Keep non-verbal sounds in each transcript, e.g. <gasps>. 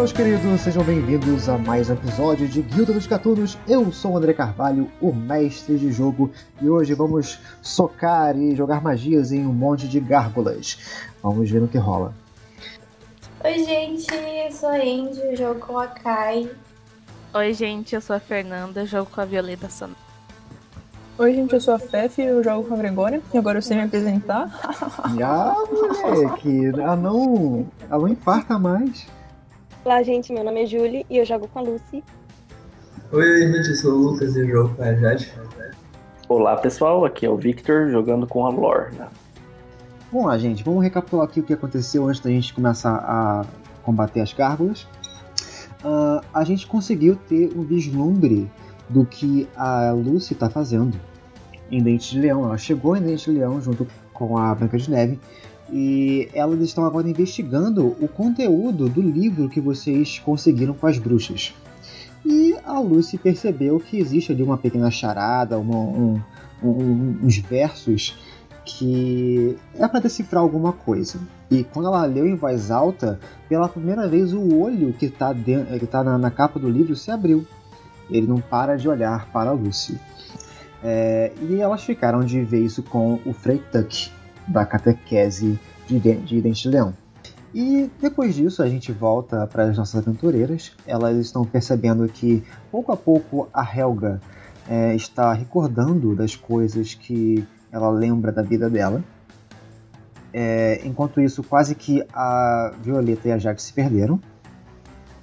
meus queridos, sejam bem-vindos a mais um episódio de Guilda dos Gatunos. Eu sou o André Carvalho, o mestre de jogo, e hoje vamos socar e jogar magias em um monte de gárgulas. Vamos ver no que rola. Oi, gente, eu sou a Andy, eu jogo com a Kai. Oi, gente, eu sou a Fernanda, eu jogo com a Violeta Sonora. Oi, gente, eu sou a Fefe, eu jogo com a Gregória, e agora eu sei me apresentar. <laughs> Ah, moleque, ela não, ela não infarta mais. Olá, gente, meu nome é Julie e eu jogo com a Lucy. Oi, gente, eu sou o Lucas e eu jogo com a Jade. Olá pessoal, aqui é o Victor jogando com a Lorna. Vamos lá, gente, vamos recapitular aqui o que aconteceu antes da gente começar a combater as gárgulas. Ah, a gente conseguiu ter um vislumbre do que a Lucy está fazendo em Dente de Leão. Ela chegou em Dente de Leão junto com a Branca de Neve e elas estão agora investigando o conteúdo do livro que vocês conseguiram com as bruxas. E a Lucy percebeu que existe ali uma pequena charada, uma- um- um- uns versos que é para decifrar alguma coisa. E quando ela leu em voz alta, pela primeira vez o olho que está tá na, na capa do livro se abriu. Ele não para de olhar para a Lucy. É, e elas ficaram de ver isso com o Frei Tuck, da catequese de, de, de Dente de Leão. E depois disso a gente volta para as nossas aventureiras. Elas estão percebendo que pouco a pouco a Helga é, está recordando das coisas que ela lembra da vida dela. É, enquanto isso, quase que a Violeta e a Jade se perderam.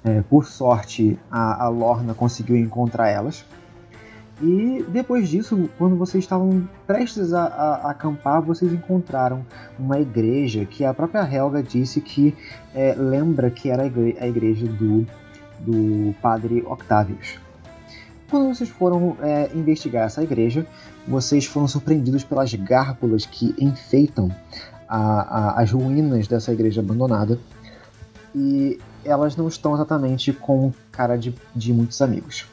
É, por sorte, a, a Lorna conseguiu encontrar elas. E depois disso, quando vocês estavam prestes a, a- acampar, vocês encontraram uma igreja que a própria Helga disse que é, lembra que era a, igre- a igreja do, do padre Octavius. Quando vocês foram é, investigar essa igreja, vocês foram surpreendidos pelas gárgulas que enfeitam a- a- as ruínas dessa igreja abandonada. E elas não estão exatamente com cara de, de muitos amigos.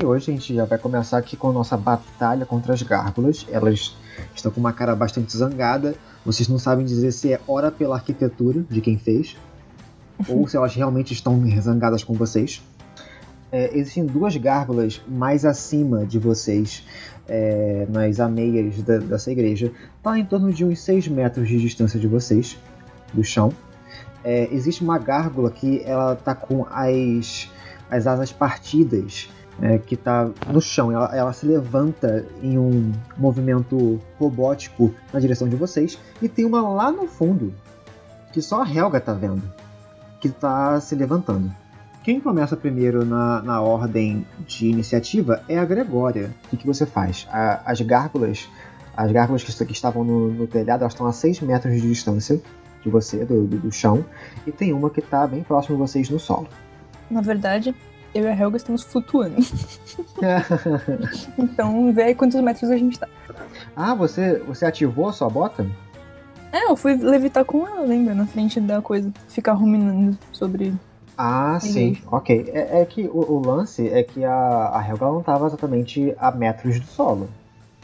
E hoje a gente já vai começar aqui com a nossa batalha contra as gárgulas. Elas estão com uma cara bastante zangada. Vocês não sabem dizer se é ora pela arquitetura de quem fez, <laughs> ou se elas realmente estão zangadas com vocês. É, existem duas gárgulas mais acima de vocês, é, nas ameias da- dessa igreja. Está em torno de uns 6 metros de distância de vocês, do chão. É, existe uma gárgula que ela tá com as, as asas partidas, é, que tá no chão. Ela, ela se levanta em um movimento robótico na direção de vocês. E tem uma lá no fundo, que só a Helga tá vendo, que tá se levantando. Quem começa primeiro na, na ordem de iniciativa é a Gregória. O que, que você faz? A- as gárgulas, as gárgulas que, que estavam no, no telhado, elas estão a 6 metros de distância de você, do, do, do chão, e tem uma que tá bem próximo de vocês no solo. Na verdade, eu e a Helga estamos flutuando. <laughs> Então, vê aí quantos metros a gente tá. ah, você, você ativou a sua bota? É, eu fui levitar com ela, lembra? Na frente da coisa. Ficar ruminando sobre. Ah, sim, ok. É, é que o, o lance é que a, a Helga não estava exatamente a metros do solo.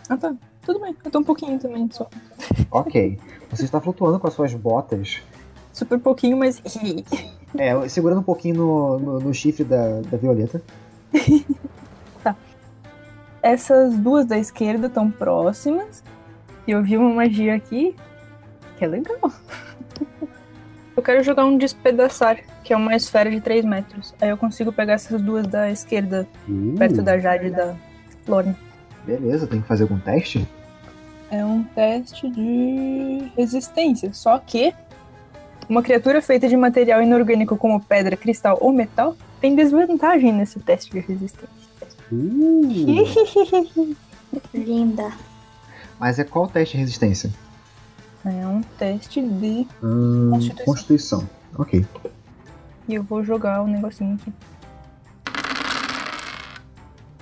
Ah, tá. Tudo bem. Eu tô um pouquinho também, só. Ok. Você está flutuando com as suas botas, Super pouquinho, mas. É, segurando um pouquinho no, no, no chifre da, da Violeta. <laughs> Essas duas da esquerda estão próximas. E eu vi uma magia aqui que é legal. <laughs> Eu quero jogar um despedaçar, que é uma esfera de 3 metros. Aí eu consigo pegar essas duas da esquerda, Uh, perto da Jade e da Lorna. Beleza, tem que fazer algum teste? É um teste de resistência. Só que uma criatura feita de material inorgânico como pedra, cristal ou metal tem desvantagem nesse teste de resistência. Uh, <laughs> Linda. mas é qual teste de resistência? É um teste de. Hum, Constituição. Constituição. Ok. E eu vou jogar o negocinho aqui.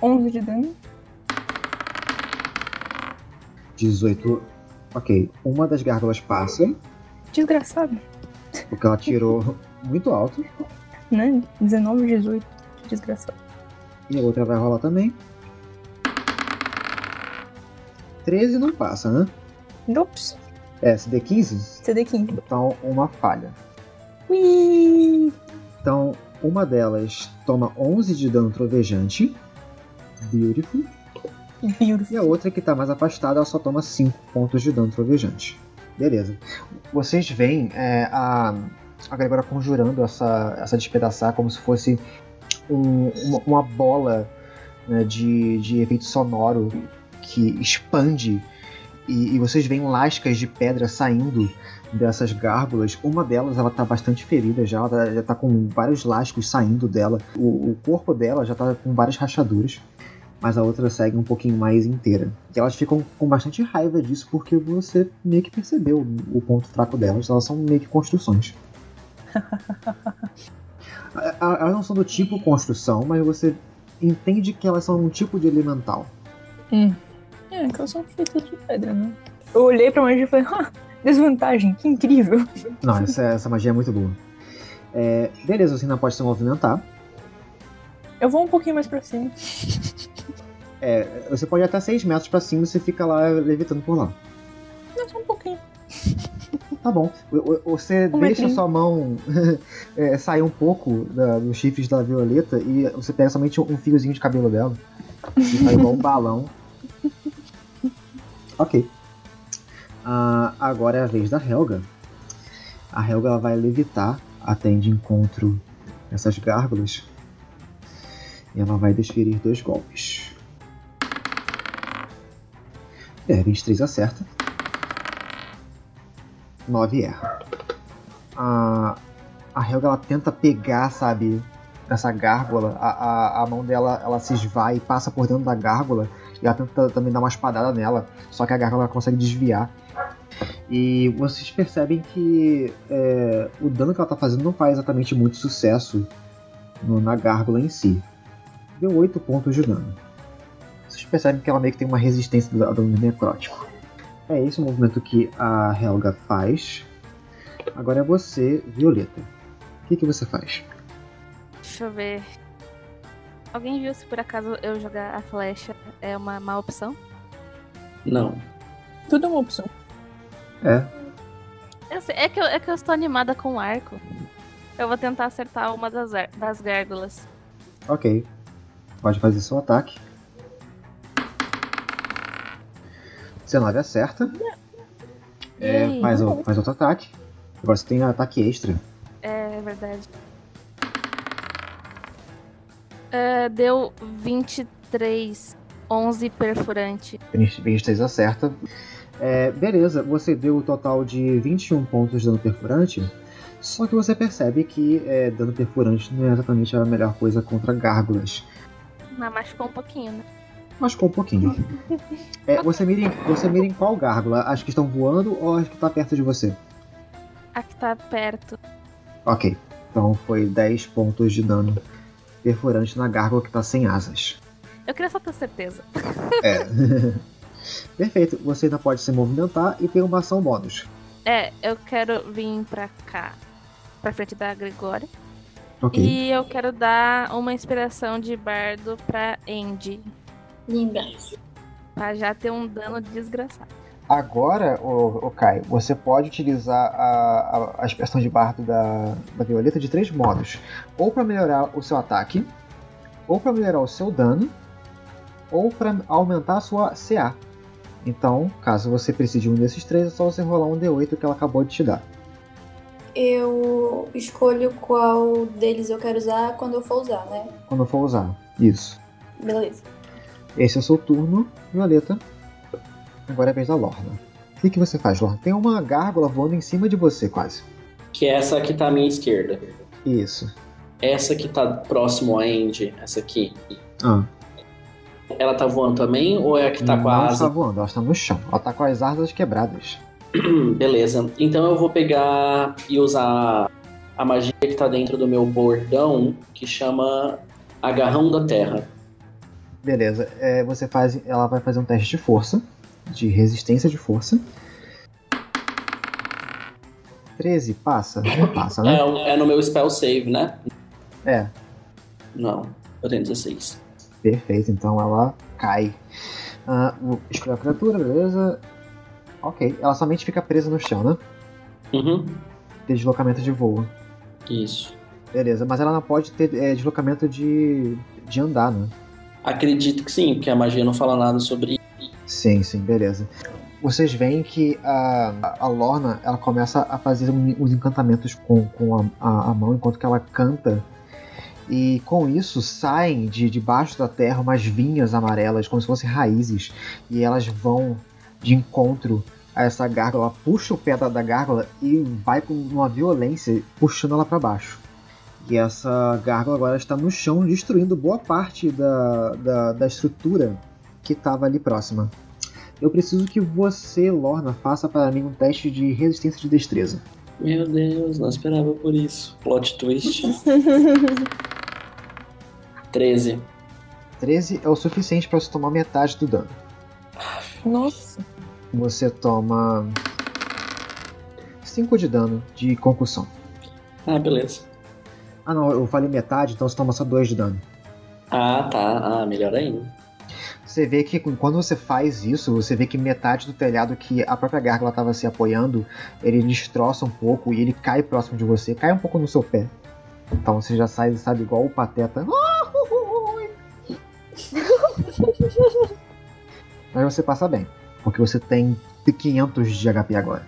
11 de dano. 18. Ok. Uma das gárgulas passa, Desgraçado, porque ela tirou muito alto. né? 19, 18. Que desgraçado. E a outra vai rolar também. 13 não passa, né? Ops, É, CD15? CD15. Então, uma falha. Ui! Então, Uma delas toma 11 de dano trovejante. Beautiful. Beautiful. E a outra que tá mais afastada, ela só toma 5 pontos de dano trovejante. Beleza. Vocês veem é, a, a Gregora conjurando essa, essa despedaçar como se fosse um- uma, uma bola né, de, de efeito sonoro que expande e, e vocês veem lascas de pedra saindo dessas gárgulas. Uma delas ela tá bastante ferida já, ela tá- já tá com vários lascos saindo dela. O, o corpo dela já tá com várias rachaduras. Mas a outra segue um pouquinho mais inteira. E elas ficam com bastante raiva disso porque você meio que percebeu o ponto fraco delas. Elas são meio que construções. <laughs> Elas não são do tipo construção, mas você entende que elas são um tipo de elemental. É, que elas são feitas de pedra, né? Eu olhei pra magia e falei, <laughs> ah, desvantagem, que incrível. <laughs> Não, essa, essa magia é muito boa. É, beleza, você ainda pode se movimentar. Eu vou um pouquinho mais pra cima. É, você pode ir até 6 metros pra cima e você fica lá levitando por lá. Não, só um pouquinho. <laughs> Tá bom. Você Um deixa metrinho. sua mão <laughs> é, sair um pouco da- dos chifres da Violeta e você pega somente um fiozinho de cabelo dela. E tá igual um balão. <laughs> Ok. Ah, agora é a vez da Helga. A Helga ela vai levitar até de encontro essas gárgulas. E ela vai desferir dois golpes. É, 23 acerta. 9 erra. A, a Helga ela tenta pegar, sabe, essa gárgula. A, a, a mão dela ela se esvai e passa por dentro da gárgula. E ela tenta também dar uma espadada nela. Só que a gárgula ela consegue desviar. E vocês percebem que é, o dano que ela tá fazendo não faz exatamente muito sucesso no- na gárgula em si. Deu 8 pontos de dano. Percebem que ela meio que tem uma resistência do dano necrótico. É esse o movimento que a Helga faz. Agora é você, Violeta. O que, que você faz? Deixa eu ver. Alguém viu se por acaso eu jogar a flecha é uma má opção? Não. Tudo é uma opção. É, Eu sei, é, que eu, é que eu estou animada com o arco. Eu vou tentar acertar uma das, das gárgulas. ok. Pode fazer seu ataque. 19 acerta. É, faz, o- faz outro ataque. Agora você tem ataque extra. É verdade. É, deu 23, 11 perfurante. 23 acerta. É, beleza, você deu o total de 21 pontos de dano perfurante. Só que você percebe que é, dano perfurante não é exatamente a melhor coisa contra gárgulas. Mas machucou um pouquinho, né? Machucou um pouquinho. É, você, mira em, você mira em qual gárgula? As que estão voando ou as que estão perto de você? A que tá perto. Ok. Então foi 10 pontos de dano perfurante na gárgula que está sem asas. Eu queria só ter certeza. É. <laughs> Perfeito. Você ainda pode se movimentar e tem uma ação bônus. É, eu quero vir pra cá. Pra frente da Gregória. Ok. E eu quero dar uma inspiração de bardo pra Andy. Linda. Pra já ter um dano desgraçado. Agora, o, o Kai, você pode utilizar a, a, a expressão de bardo da, da Violeta de três modos: ou para melhorar o seu ataque, ou para melhorar o seu dano, ou para aumentar a sua CA. Então, caso você precise de um desses três, é só você rolar um D8 que ela acabou de te dar. Eu escolho qual deles eu quero usar quando eu for usar, né? Quando for usar. Isso. Beleza. Esse é o seu turno, Violeta. Agora é a vez da Lorna. O que, que você faz, Lorna? Tem uma gárgula voando em cima de você, quase. Que é essa que tá à minha esquerda. Isso. Essa que tá próximo a Andy, essa aqui. Ah, Ela tá voando também ou é a que tá com a não asa? está voando, ela está no chão. Ela está com as asas quebradas. <clears throat> Beleza. Então eu vou pegar e usar a magia que tá dentro do meu bordão, que chama Agarrão da Terra. Beleza, é, você faz, ela vai fazer um teste de força, de resistência de força. 13, passa? Não passa, né? É, é no meu spell save, né? É, Não, eu tenho 16. perfeito, então ela cai. Ah, o- escolheu a criatura, beleza. Ok, ela somente fica presa no chão, né? Uhum. Tem deslocamento de voo. Isso. Beleza, mas ela não pode ter é, deslocamento de, de andar, né? Acredito que sim, porque a magia não fala nada sobre. Sim, sim, beleza. Vocês veem que a, a Lorna ela começa a fazer os encantamentos com, com a, a, a mão enquanto que ela canta. E com isso saem de debaixo da terra umas vinhas amarelas, como se fossem raízes. E elas vão de encontro a essa gárgula. Ela puxa o pé da, da gárgula e vai com uma violência, puxando ela para baixo. E essa gárgula agora está no chão, destruindo boa parte da, da, da estrutura que estava ali próxima. Eu preciso que você, Lorna, faça para mim um teste de resistência de destreza. Meu Deus, não esperava por isso. Plot twist. <laughs> 13. 13 é o suficiente para você tomar metade do dano. Nossa. Você toma 5 de dano de concussão. Ah, beleza. Ah não, eu falei metade, então você toma só 2 de dano. Ah, tá. Ah, melhor ainda. Você vê que quando você faz isso, você vê que metade do telhado que a própria gárgula estava se apoiando, ele destroça um pouco e ele cai próximo de você, cai um pouco no seu pé. Então você já sai, sabe, igual o pateta. <laughs> Mas você passa bem, porque você tem 500 de HP agora.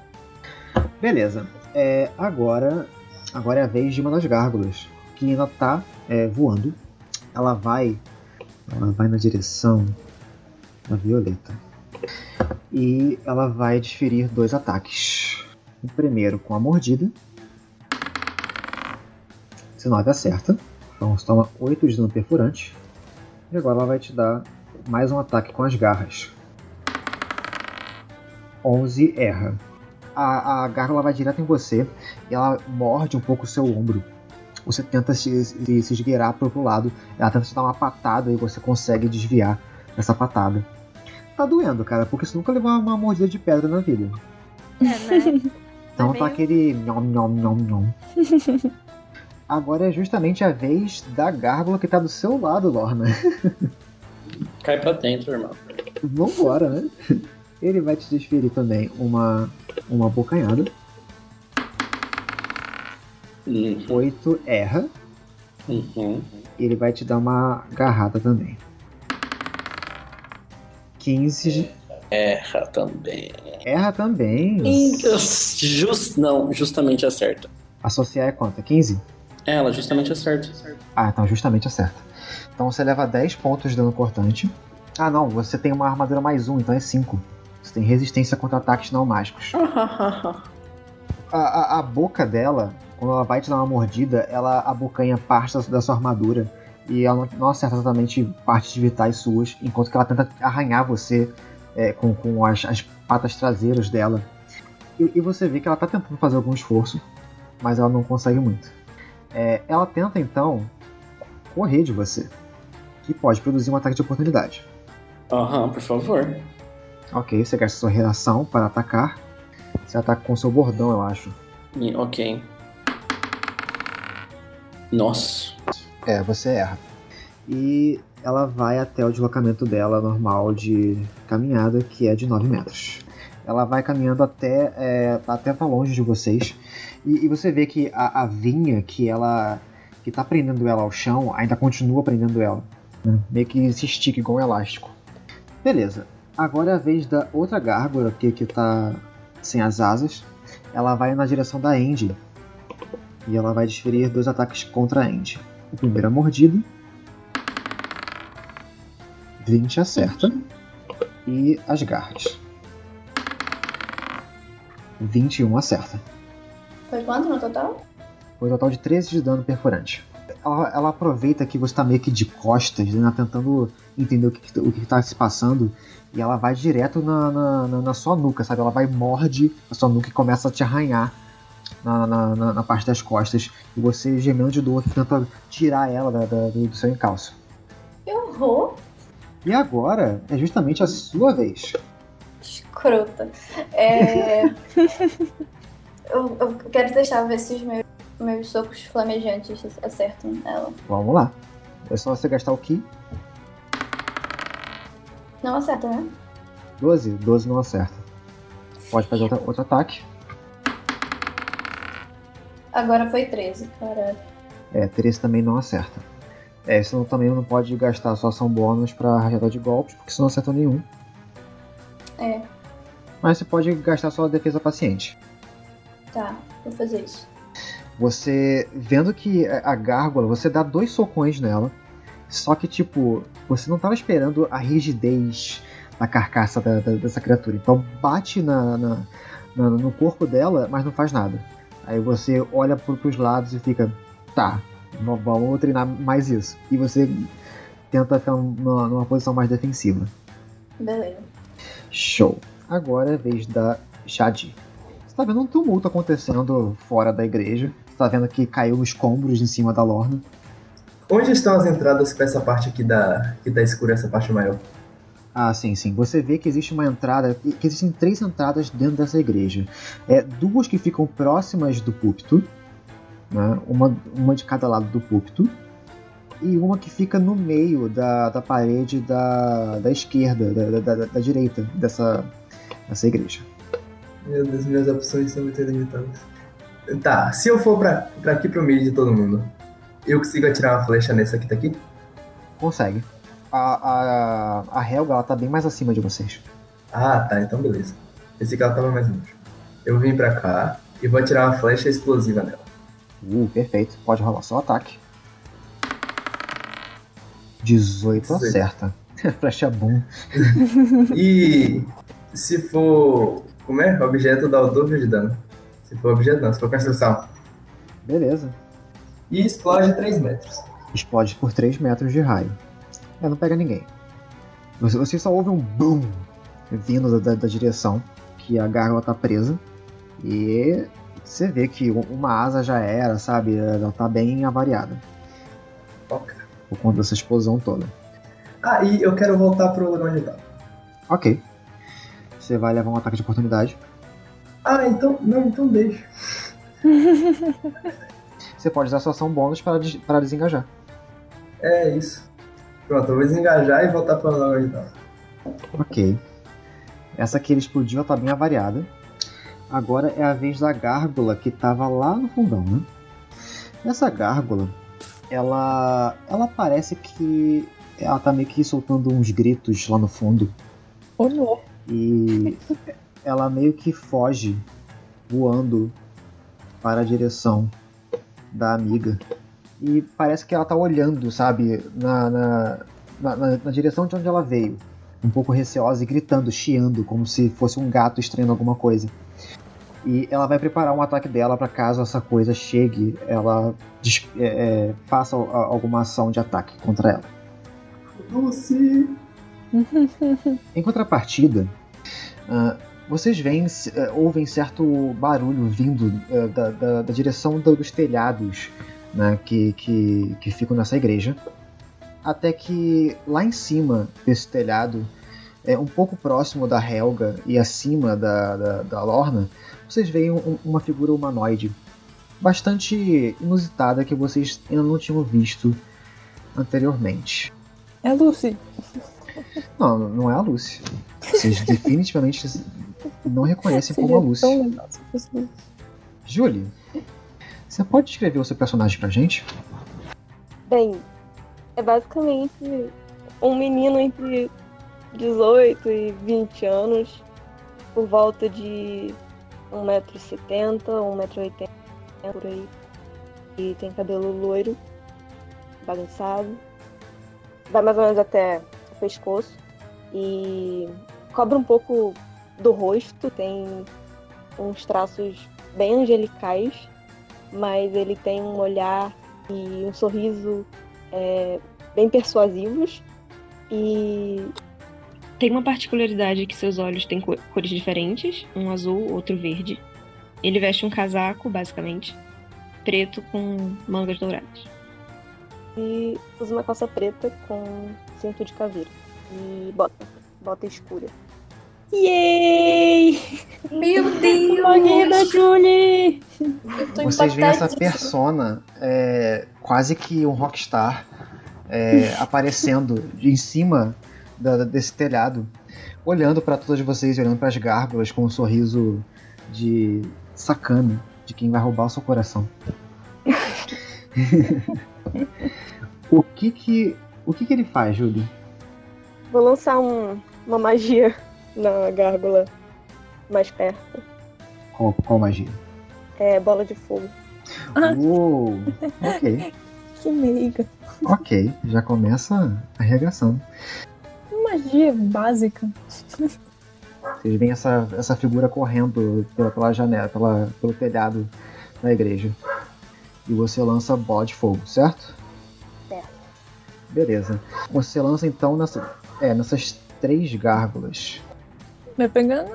<laughs> Beleza. É, agora, agora é a vez de uma das gárgulas, que ainda tá é, voando. Ela vai, ela vai na direção da Violeta. E ela vai desferir dois ataques. O primeiro com a mordida. 19 acerta. Então você toma 8 de dano perfurante. E agora ela vai te dar mais um ataque com as garras. 11 erra. A, a gárgula vai direto em você ela morde um pouco o seu ombro. Você tenta se, se, se esgueirar para outro lado, ela tenta te dar uma patada e você consegue desviar essa patada. Tá doendo, cara, porque você nunca levou uma mordida de pedra na vida. É, né? <laughs> Então É tá meio- aquele nhom, nhom, nhom, nhom. <laughs> Agora é justamente a vez da gárgula que tá do seu lado, Lorna. <laughs> Cai pra dentro, irmão. Vambora, né? Ele vai te desferir também uma, uma bocanhada. Uhum. 8 erra. Uhum. E ele vai te dar uma garrada também. 15 Erra também. erra também. Just, não, justamente acerta. Associar é quanto? 15? É, Ela justamente acerta. Ah, então justamente acerta. Então você leva 10 pontos de dano cortante. Ah não, você tem uma armadura mais 1, então é 5. Você tem resistência contra ataques não mágicos. A, a- a boca dela, quando ela vai te dar uma mordida, ela abocanha parte da, sua armadura. E ela não, acerta exatamente partes vitais suas, enquanto que ela tenta arranhar você é, com, com as, as patas traseiras dela. E, e você vê que ela tá tentando fazer algum esforço, mas ela não consegue muito. É, ela tenta então correr de você, que pode produzir um ataque de oportunidade. Aham, por favor. Ok, você gasta sua reação para atacar. Você ataca com seu bordão, eu acho. Ok. Nossa. É, você erra. E ela vai até o deslocamento dela normal de caminhada, que é de 9 metros. Ela vai caminhando até é, até tá longe de vocês. E, e você vê que a, a vinha que ela que tá prendendo ela ao chão ainda continua prendendo ela. né? Meio que se estica igual um elástico. Beleza. Agora é a vez da outra gárgula que, que tá sem as asas. Ela vai na direção da Andy. E ela vai desferir dois ataques contra a Andy. O primeiro é mordida. 20 acerta. E as garras. 21 acerta. Foi quanto no total? Foi um total de 13 de dano perfurante. Ela, ela aproveita que você tá meio que de costas, né, tentando entender o que, que- o que tá se passando, e ela vai direto na, na, na- na sua nuca, sabe? Ela vai morde a sua nuca e começa a te arranhar na, na, na- na parte das costas, e você gemendo de dor tenta tirar ela da- da- do, do seu encalço. Que horror! E agora é justamente a sua vez. Escrota. É... <laughs> eu, eu quero testar ver se os meus, meus socos flamejantes acertam ela. Vamos lá. É só você gastar o Ki. Não acerta, né? 12? 12 não acerta. Pode fazer outra- outro ataque. Agora foi 13, caralho. É, 13 também não acerta. É, senão também não pode gastar sua ação bônus pra rajada de golpes, porque senão não acerta nenhum. É, Mas você pode gastar sua defesa paciente. tá, vou fazer isso. Você, vendo que a gárgula, você dá dois socões nela, só que, tipo, você não tava esperando a rigidez da carcaça da- da- dessa criatura. Então bate na, na- na- no corpo dela, mas não faz nada. Aí você olha pro, pros lados e fica, tá, vamos treinar mais isso. E você tenta ficar numa, numa posição mais defensiva. Beleza. Show. Agora é a vez da Shadi. Você tá vendo um tumulto acontecendo fora da igreja. Você tá vendo que caiu escombros em cima da Lorna. Onde estão as entradas pra essa parte aqui da. que tá escura, essa parte maior? Ah, sim, sim. Você vê que existe uma entrada, que existem três entradas dentro dessa igreja. É, duas que ficam próximas do púlpito, né? uma, uma de cada lado do púlpito, e uma que fica no meio da, da parede da, da esquerda, da, da, da- da direita dessa, dessa igreja. Meu Deus, minhas opções são muito limitadas. Tá, se eu for pra, pra aqui pro meio de todo mundo, eu consigo atirar uma flecha nessa que tá aqui? Consegue. A, a, a Helga ela tá bem mais acima de vocês. Ah, tá, então beleza. Pensei que ela tava mais longe. Eu vim pra cá e vou atirar uma flecha explosiva nela. Uh, perfeito. Pode rolar seu ataque. 18 18. acerta. <laughs> Flecha boom. <laughs> E se for. Como é? Objeto dá o dobro de dano. Se for objeto, não, se for construção. Beleza. E explode 3 metros. Explode por 3 metros de raio. É, não pega ninguém. Você, você só ouve um boom vindo da, da direção que a gárgula tá presa. E você vê que uma asa já era, sabe? Ela tá bem avariada. Ok. Por conta dessa explosão toda. Ah, e eu quero voltar pro lugar onde tá. Ok. Você vai levar um ataque de oportunidade. Ah, então. Não, então deixa. Você pode usar sua ação bônus para, des- para desengajar. É isso. Pronto, eu vou desengajar e voltar lugar onde tá. Ok. Essa que ele explodiu, ela tá bem avariada. Agora é a vez da gárgula que tava lá no fundão, né? Essa gárgula, ela, ela parece que ela tá meio que soltando uns gritos lá no fundo Oh, não. e ela meio que foge voando para a direção da amiga e parece que ela tá olhando, sabe, na, na, na, na- direção de onde ela veio, um pouco receosa e gritando, chiando, como se fosse um gato estranhando alguma coisa. E ela vai preparar um ataque dela para caso essa coisa chegue, ela é, é, faça alguma ação de ataque contra ela. Lucy! <laughs> Em contrapartida, ah, vocês veem, eh, ouvem certo barulho vindo eh, da, da- da direção do- dos telhados né, que, que, que ficam nessa igreja. Até que lá em cima desse telhado, é, um pouco próximo da Helga e acima da, da, da Lorna, vocês veem um- uma figura humanoide bastante inusitada que vocês ainda não tinham visto anteriormente. É Lucy. Não, não é a Lucy. Vocês <laughs> definitivamente não reconhecem como a Seria Lucy. tão legal se fosse Lucy. Julie, você pode descrever o seu personagem pra gente? Bem, é basicamente um menino entre 18 e 20 anos, por volta de 1,70m, 1,80m por aí. E tem cabelo loiro, bagunçado. Vai mais ou menos até o pescoço. E cobre um pouco do rosto, tem uns traços bem angelicais, mas ele tem um olhar e um sorriso é, bem persuasivos. E Tem uma particularidade que seus olhos têm co- cores diferentes, um azul, outro verde. Ele veste um casaco, basicamente, preto com mangas douradas. e usa uma calça preta com cinto de caveira. E bota, bota escura. Yay! Meu da Deus! Julie! Eu tô Vocês veem essa persona, é, quase que um rockstar, é, <laughs> aparecendo em cima da- desse telhado, olhando pra todas vocês, olhando pras gárgulas com um sorriso de sacana, de quem vai roubar o seu coração. <laughs> o que que o que que ele faz, Julie? Vou lançar um- uma magia na gárgula mais perto. Qual, qual magia? É bola de fogo. Uou, ok, <laughs> Que meiga. ok, já começa a regação. Magia básica. Vocês veem essa, essa figura correndo pela, pela janela, pela, pelo telhado da igreja. E você lança bola de fogo, certo? Certo. Beleza. Você lança então nessa, é, nessas três gárgulas. Vai pegando.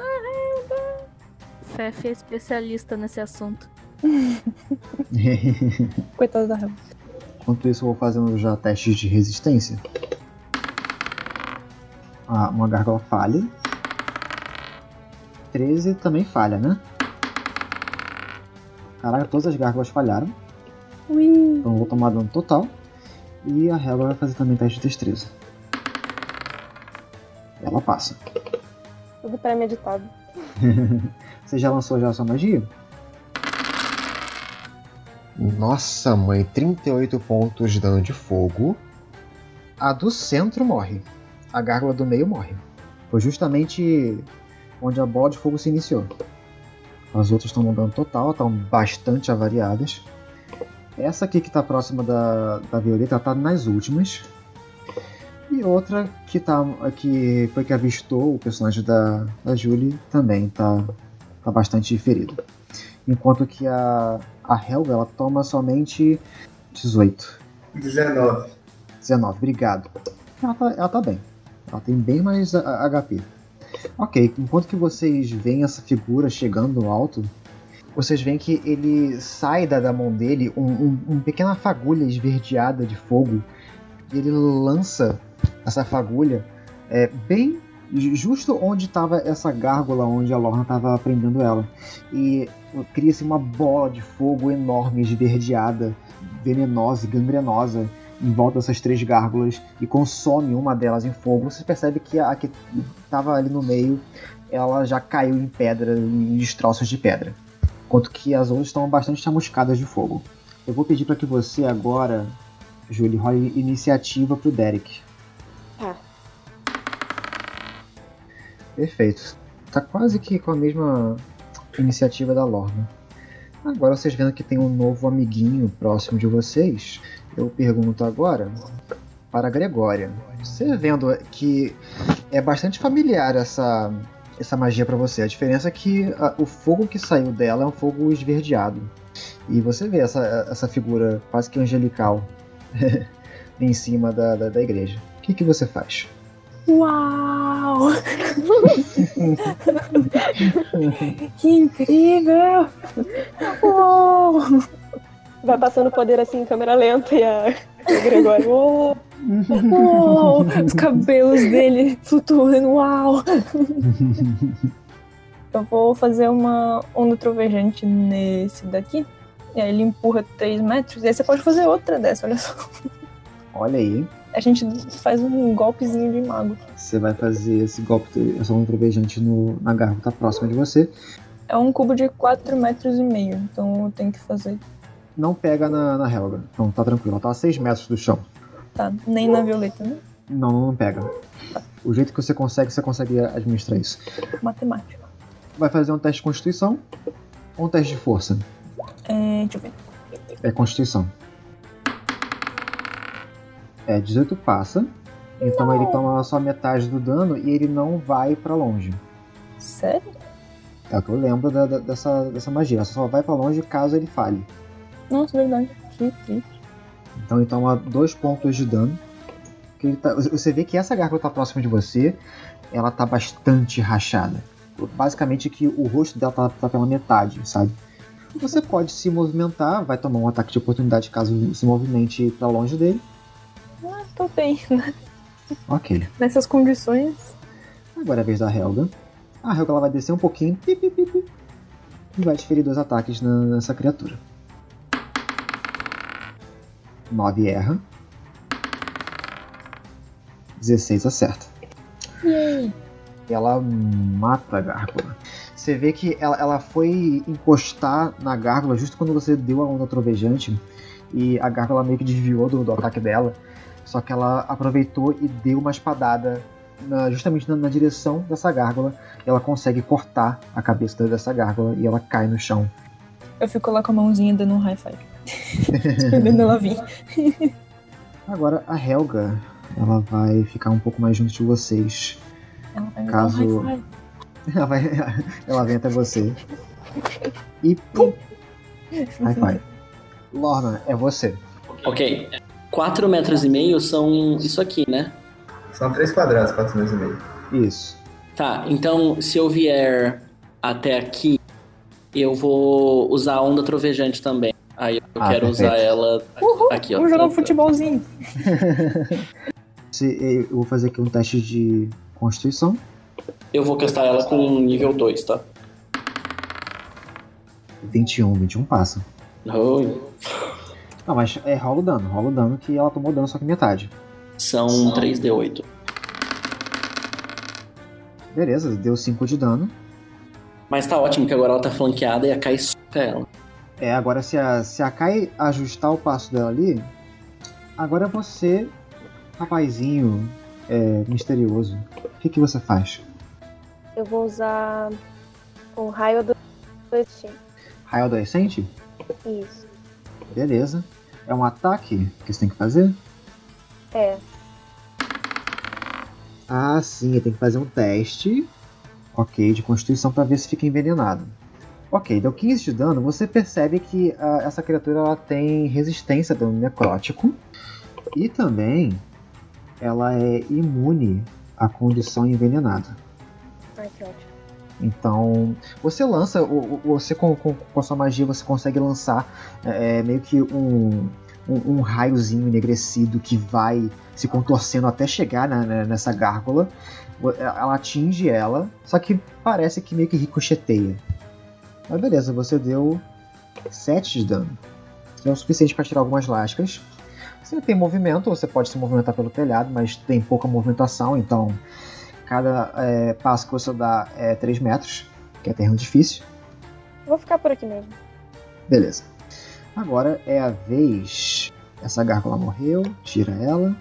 Fef é especialista nesse assunto. <laughs> Coitada da Hel. Enquanto isso, eu vou fazendo já testes de resistência. Ah, uma gárgula falha. 13 também falha, né? Caraca, todas as gárgulas falharam. Ui. Então eu vou tomar dano total. E a Helga vai fazer também teste de destreza. Ela passa. Tudo pré-meditado. <laughs> Você já lançou já a sua magia? Nossa, mãe, 38 pontos de dano de fogo. A do centro morre. A gárgula do meio morre. Foi justamente onde a bola de fogo se iniciou. As outras estão dando total, estão bastante avariadas. Essa aqui que está próxima da, da Violeta está nas últimas. E outra que, tá, que foi que avistou o personagem da, da Julie também está tá bastante ferido. Enquanto que a, a Helga ela toma somente 18. 19. 19, obrigado. Ela tá, ela tá bem. Ela tem bem mais HP. Ok, enquanto que vocês veem essa figura chegando no alto, vocês veem que ele sai da, da mão dele um, um, um pequena fagulha esverdeada de fogo. E ele lança essa fagulha é, bem ju- justo onde estava essa gárgula onde a Lorna estava prendendo ela. E cria-se uma bola de fogo enorme, esverdeada, venenosa e gangrenosa em volta dessas três gárgulas e consome uma delas em fogo. Você percebe que a que estava ali no meio, ela já caiu em pedra, em destroços de pedra. Enquanto que as outras estão bastante chamuscadas de fogo. Eu vou pedir para que você agora, Julie, role iniciativa pro Derek. Perfeito. Tá quase que com a mesma iniciativa da Lorna. Agora vocês vendo que tem um novo amiguinho próximo de vocês, eu pergunto agora para a Gregória. Você vendo que é bastante familiar essa, essa magia para você. A diferença é que a- o fogo que saiu dela é um fogo esverdeado. E você vê essa, essa figura quase que angelical <laughs> em cima da, da, da igreja. O que, que você faz? Uau! <laughs> que incrível! Uau! Vai passando o poder assim em câmera lenta e a, Gregório. "Oh". Uau! Os cabelos dele flutuando, uau! Eu vou fazer uma onda trovejante nesse daqui. E aí ele empurra 3 metros. E aí você pode fazer outra dessa, olha só. Olha aí, A gente faz um golpezinho de mago. você vai fazer esse golpe, essa onda trovejante no, na garra que tá próxima de você. É um cubo de 4 metros e meio. Então eu tenho que fazer. Não pega na, na Helga. Não, tá tranquilo. Ela tá a 6 metros do chão. Tá, nem na violeta, né? Não, não pega. O jeito que você consegue, você consegue administrar isso. Matemática. Vai fazer um teste de constituição ou um teste de força? É, deixa eu ver. É constituição. É, 18 passa. Então ele toma só metade do dano e ele não vai pra longe. Sério? É o que eu lembro da- da- dessa, dessa magia. Ela só vai pra longe caso ele falhe. Nossa, verdade. Que triste. Então ele toma dois pontos de dano. Tá- você vê que essa gárgula tá próxima de você. Ela tá bastante rachada. Basicamente que o rosto dela tá, tá pela metade, sabe? Você pode se movimentar, vai tomar um ataque de oportunidade caso se movimente pra longe dele. Tô bem. Ok. Nessas condições. Agora é a vez da Helga. A Helga ela vai descer um pouquinho. pi, pi, pi, e vai desferir dois ataques na- nessa criatura. 9 erra. 16 acerta. Ela mata a gárgula. Você vê que ela, ela foi encostar na gárgula justo quando você deu a onda trovejante. E a gárgula meio que desviou do, do ataque dela. Só que ela aproveitou e deu uma espadada na- justamente na, na direção dessa gárgula. E ela consegue cortar a cabeça dessa gárgula e ela cai no chão. Eu fico lá com a mãozinha dando um high five. Esperando ela vir. Agora a Helga, ela vai ficar um pouco mais junto de vocês. Ela vai me Caso- um. <laughs> Ela, vai, ela vem até você. E pum! High five. Lorna, é você. Ok. 4 metros e meio são isso aqui, né? São três quadrados, quatro meses e meio. Isso. Tá, então se eu vier até aqui, eu vou usar a onda trovejante também. Aí eu Ah, quero perfeito. usar ela Uhul, aqui, ó. vamos jogar um futebolzinho. <laughs> Se- Eu vou fazer aqui um teste de constituição. Eu vou castar ela com nível 2, tá? 21, 21 passa. Oi. Não, mas é, rola o dano. Rola o dano que ela tomou dano só que metade. São 3D8. Beleza, deu 5 de dano. Mas tá ótimo que agora ela tá flanqueada e a Kai soca ela. É, agora se a, se a Kai ajustar o passo dela ali, agora você, rapazinho é, misterioso, o que, que você faz? Eu vou usar um raio do destino. Raio adolescente? Isso. Beleza. É um ataque que você tem que fazer? É. Ah, sim, tem que fazer um teste. Ok, de constituição para ver se fica envenenado. Ok, deu 15 de dano. Você percebe que ah, essa criatura ela tem resistência a dano necrótico. E também ela é imune à condição envenenada. Ai, que ótimo. Então, você lança, você com, com, com a sua magia você consegue lançar é, meio que um, um, um raiozinho enegrecido que vai se contorcendo até chegar na- na- nessa gárgula. O- Ela atinge ela, só que parece que meio que ricocheteia. Mas beleza, você deu 7 de dano. É o suficiente para tirar algumas lascas. Você tem movimento, você pode se movimentar pelo telhado, mas tem pouca movimentação, então cada é, passo que você dá é 3 metros, que é terreno difícil. Vou ficar por aqui mesmo. Beleza. Agora é a vez. Essa gárgula morreu, tira ela.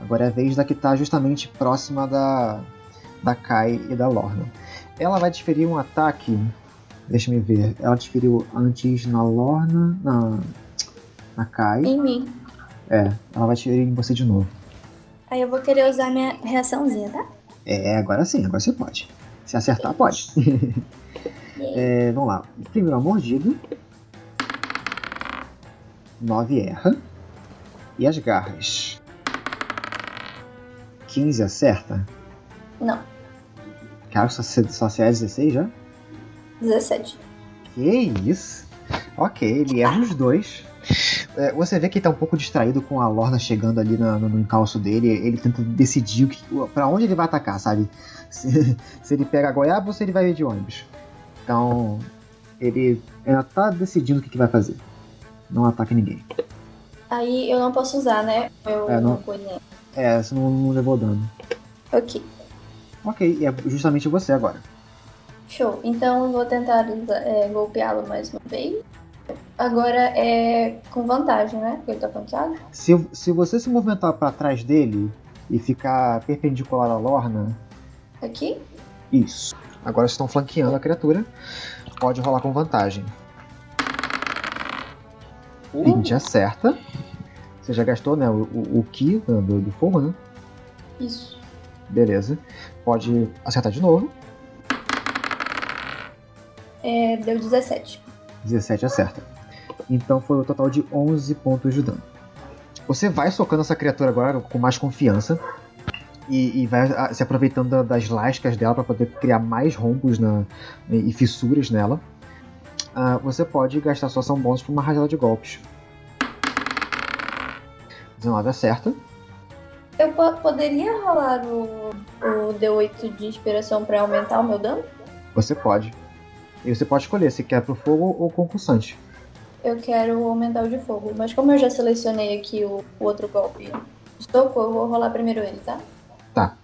Agora é a vez da que está justamente próxima da, da Kai e da Lorna. Ela vai desferir um ataque. Deixa me ver. Ela desferiu antes na Lorna. Na, na Kai. Em mim. É, ela vai desferir em você de novo. Aí eu vou querer usar minha reaçãozinha, tá? É, agora sim, agora você pode. Se acertar, pode. <laughs> É, vamos lá. Primeiro a mordida. 9 erra. E as garras. 15 acerta. Não, Cara, só só se é 16 já? 17. Que isso? Ok, ele erra os dois. É, você vê que ele tá um pouco distraído com a Lorna chegando ali na- no, no encalço dele. Ele tenta decidir pra onde ele vai atacar, sabe? <laughs> Se, se ele pega a goiaba ou se ele vai de ônibus. Então, ele ainda tá decidindo o que, que vai fazer. Não ataca ninguém. Aí eu não posso usar, né? Meu É, não. É, você não, não levou dano. Ok, Ok, e é justamente você agora. show. Então eu vou tentar é, golpeá-lo mais uma vez. Agora é com vantagem, né? Porque ele tá flanqueado. Se, se você se movimentar pra trás dele e ficar perpendicular à Lorna, Aqui. Isso. Agora estão flanqueando a criatura. Pode rolar com vantagem. 20 acerta. Você já gastou, né? O, o, o Ki do, do do fogo, né? Isso. Beleza. Pode acertar de novo. É, deu 17. 17 acerta. Então foi o total de 11 pontos de dano. Você vai socando essa criatura agora com mais confiança. E, e vai ah, se aproveitando da- das lascas dela para poder criar mais rombos na, e fissuras nela. Ah, você pode gastar sua ação bônus para uma rajada de golpes. 19 acerta. Eu po- poderia rolar o, o D8 de inspiração pra aumentar o meu dano? Você pode. E você pode escolher se quer pro fogo ou concursante. Eu quero aumentar o de fogo. Mas como eu já selecionei aqui o, o outro golpe de soco, eu vou rolar primeiro ele, tá? Tá.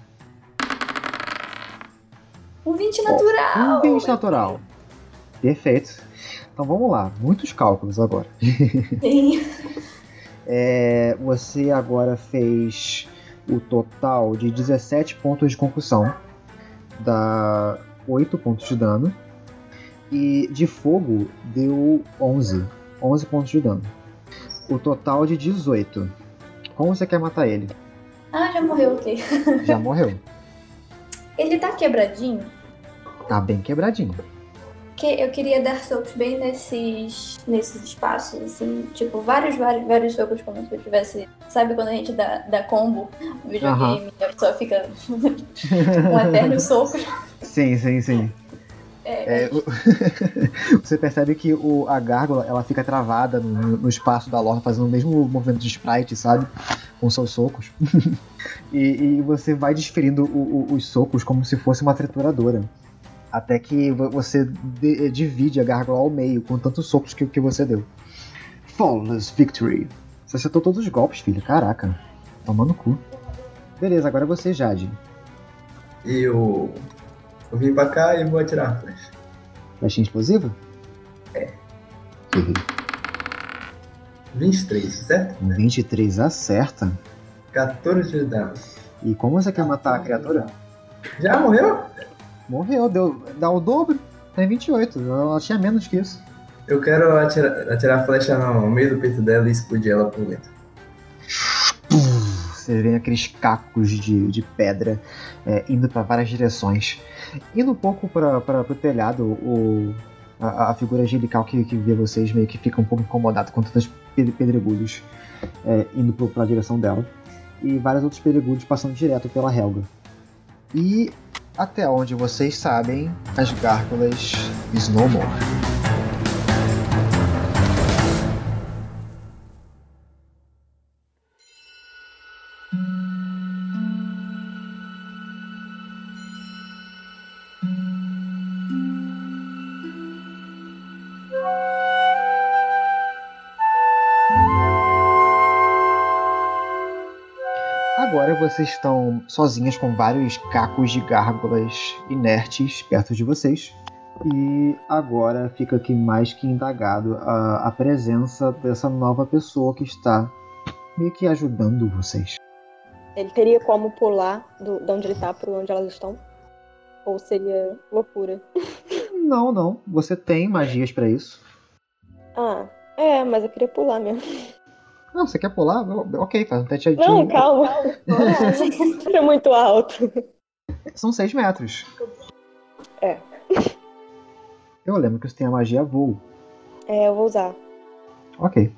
Um 20 natural! Um 20 natural. Perfeito. Então vamos lá, muitos cálculos agora. <laughs> Sim. É, você agora fez o total de 17 pontos de concussão, dá 8 pontos de dano, e de fogo deu 11, 11 pontos de dano. O total de 18. Como você quer matar ele? Ah, já morreu, ok. <laughs> Já morreu. Ele tá quebradinho? Tá bem quebradinho. Que eu queria dar socos bem nesses, nesses espaços, assim, tipo, vários, vários, vários socos, como se eu tivesse. Sabe quando a gente dá, dá combo no videogame e a pessoa fica <laughs> um eterno soco? Sim, sim, sim. É, É, <laughs> você percebe que o, a gárgula ela fica travada no, no espaço da lorna, fazendo o mesmo movimento de sprite, sabe? Com seus socos. <laughs> e, e você vai desferindo o- o- os socos como se fosse uma trituradora. Até que vo- você de- divide a gárgula ao meio com tantos socos que, que você deu. Flawless Victory. Você acertou todos os golpes, filho. Caraca. Tomando cu. Beleza, agora é você, Jade. Eu, eu vim pra cá e vou atirar a flecha. Flechinha explosiva? É. 23, certo? Um 23 acerta. 14 de dano. E como você quer matar a criatura? Já morreu? Morreu, deu, dá o dobro. Tem 28. Ela tinha menos que isso. Eu quero atirar, atirar a flecha no meio do peito dela e explodir ela por dentro. Você vê aqueles cacos de, de pedra é, indo para várias direções. Indo um pouco para o telhado, o, a, a figura angelical que, que vê vocês meio que fica um pouco incomodada com tantos pe- pedregulhos é, indo para a direção dela. E vários outros pedregulhos passando direto pela Helga. E até onde vocês sabem, as gárgulas Snowmore. Vocês estão sozinhas com vários cacos de gárgulas inertes perto de vocês. E agora fica aqui mais que indagado a, a presença dessa nova pessoa que está meio que ajudando vocês. Ele teria como pular do, de onde ele tá pro onde elas estão? Ou seria loucura? Não, não. Você tem magias pra isso. Ah, é, mas eu queria pular mesmo. Não, você quer pular? Ok, faz um teste de Não, calma. <laughs> é muito alto. São 6 metros. É. Eu lembro que você tem a magia voo. É, eu vou usar. Ok.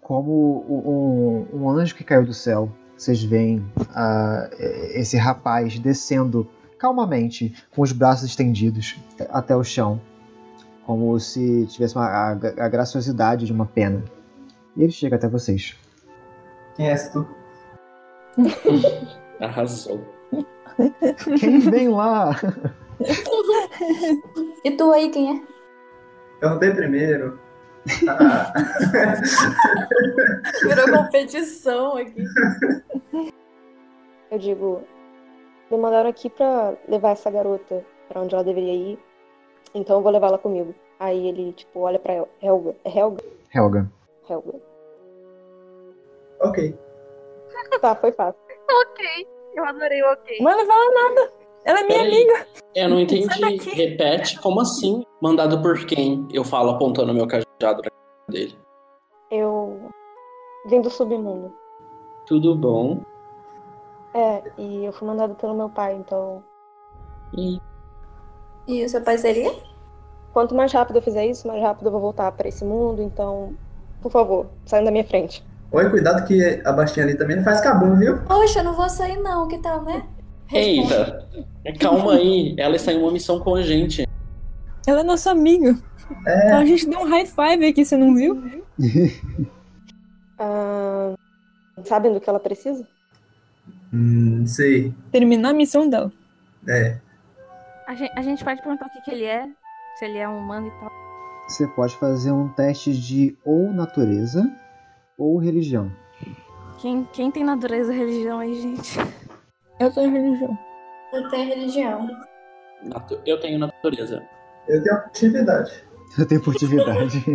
Como um, um anjo que caiu do céu, vocês veem ah, esse rapaz descendo calmamente, com os braços estendidos até o chão, como se tivesse uma, a, a graciosidade de uma pena. E ele chega até vocês. Quem és tu? Arrasou. Quem vem lá? <laughs> E tu aí, quem é? Perguntei primeiro. <laughs> Ah, Virou competição aqui. Eu digo, me mandaram aqui pra levar essa garota pra onde ela deveria ir. Então eu vou levá-la comigo. Aí ele, tipo, olha pra El- Helga. É Helga? Helga. Helga. Ok. Tá, foi fácil. Ok. Eu adorei o ok. Mano, fala nada. Ela é minha Peraí. amiga. Eu não entendi. Repete, como assim? Mandado por quem? Eu falo apontando meu cajado na cara dele. Eu vim do submundo. Tudo bom? É, e eu fui mandado pelo meu pai, então. E E o seu pai seria? Quanto mais rápido eu fizer isso, mais rápido eu vou voltar pra esse mundo, então. Por favor, saiam da minha frente. Oi, cuidado que a baixinha ali também não faz cabum, viu? Poxa, eu não vou sair não, que tal, né? Eita, calma aí. Ela está em uma missão com a gente. Ela é nossa amiga. É, A gente deu um high five aqui, você não viu? <laughs> Ah, sabem do que ela precisa? hum, sei. Terminar a missão dela. É. A gente, a gente pode perguntar o que, que ele é. Se ele é um humano e tal. Você pode fazer um teste de ou natureza ou religião. Quem, quem tem natureza e religião aí, gente? Eu em religião. Eu tenho religião. Eu tenho natureza. Eu tenho atividade. Eu tenho furtividade. <laughs>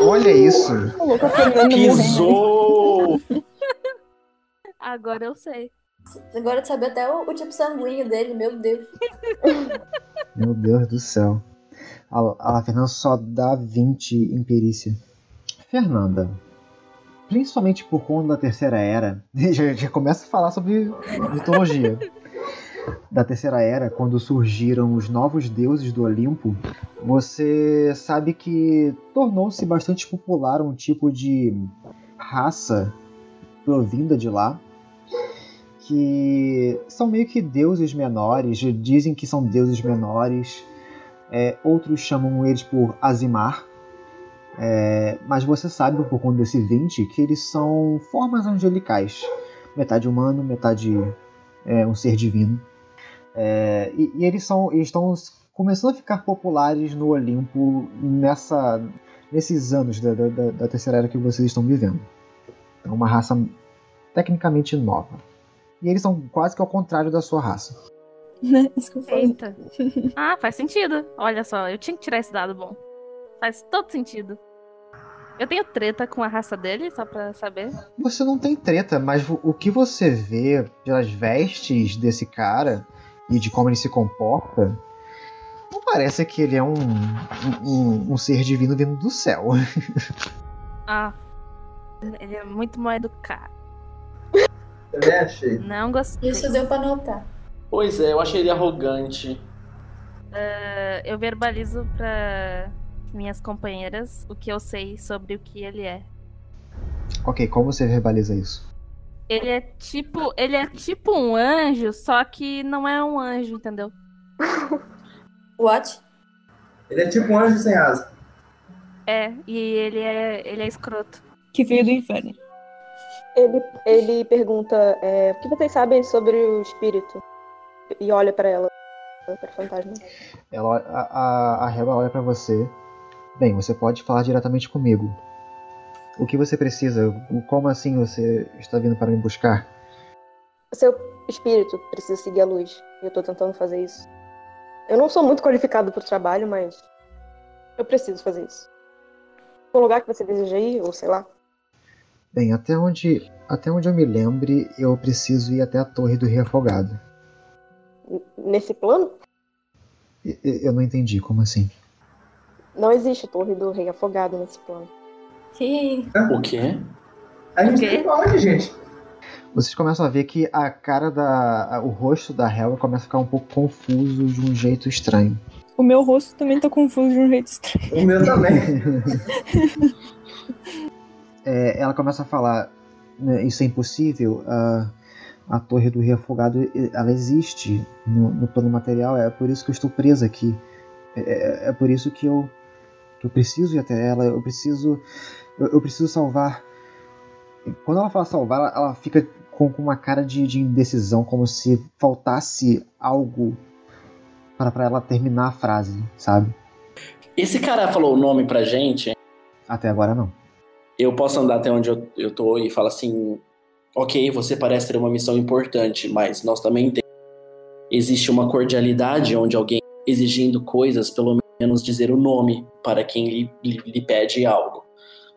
Olha isso. Pisou! Agora eu sei. Agora tu sabe até o, o tipo sanguíneo dele, meu Deus. Meu Deus do céu. A, a Fernanda só dá 20 em perícia. Fernanda, principalmente por conta da Terceira Era, <laughs> já, já começa a falar sobre mitologia. <laughs> Da Terceira Era, quando surgiram os novos deuses do Olimpo, você sabe que tornou-se bastante popular um tipo de raça provinda de lá, que são meio que deuses menores, dizem que são deuses menores, é, outros chamam eles por Azimar, é, mas você sabe por conta desse 20 que eles são formas angelicais, metade humano, metade é, um ser divino. É, e, e eles são eles estão começando a ficar populares no Olimpo nessa, nesses anos da, da, da- terceira era que vocês estão vivendo. É uma raça tecnicamente nova. E eles são quase que ao contrário da sua raça. Né? Isso que eu falei. Eita. Ah, faz sentido. Olha só, eu tinha que tirar esse dado bom. Faz todo sentido. Eu tenho treta com a raça dele, só pra saber. Você não tem treta, mas o- que você vê pelas vestes desse cara e de como ele se comporta, não parece que ele é um, um, um ser divino vindo do céu. <laughs> Ah. Ele é muito mal educado. Também achei. Não gostei. Isso deu pra notar. Pois é, eu achei ele arrogante. Eh, eu verbalizo pra minhas companheiras o que eu sei sobre o que ele é. ok, como você verbaliza isso? Ele é tipo. Ele é tipo um anjo, só que não é um anjo, entendeu? <laughs> What? Ele é tipo um anjo sem asa. É, e ele é. ele é escroto. Que veio do inferno. Ele, ele pergunta é, o que vocês sabem sobre o espírito? E olha pra ela, pra fantasma. Ela, a, a, a olha pra você. Bem, você pode falar diretamente comigo. O que você precisa? O- Como assim você está vindo para me buscar? O seu espírito precisa seguir a luz. E eu tô tentando fazer isso. Eu não sou muito qualificado pro trabalho, mas eu preciso fazer isso. Um lugar que você deseja ir, ou sei lá. Bem, até onde, até onde eu me lembre, eu preciso ir até a Torre do Rio Afogado. Nesse plano, Eu não entendi, como assim? não existe torre do rei afogado nesse plano. Ih, O quê? A gente tem onde, gente? Vocês começam a ver que a cara da. o rosto da Helga começa a ficar um pouco confuso de um jeito estranho. O meu rosto também tá confuso de um jeito estranho. O meu também. <laughs> É, ela começa a falar: "Né, Isso é impossível. A, a Torre do Rio Afogado ela existe no, no plano material. É por isso que eu estou presa aqui. É, é- é por isso que eu, que eu preciso ir até ela. Eu preciso. Eu, eu preciso salvar. Quando ela fala salvar, ela, ela fica com, com uma cara de, de indecisão, como se faltasse algo para para ela terminar a frase, sabe? Esse cara falou o nome pra gente. Até agora não. Eu posso andar até onde eu, eu tô e falar assim: Ok, você parece ter uma missão importante, mas nós também temos. Existe uma cordialidade onde alguém exigindo coisas, pelo menos dizer o nome para quem lhe, lhe, lhe pede algo.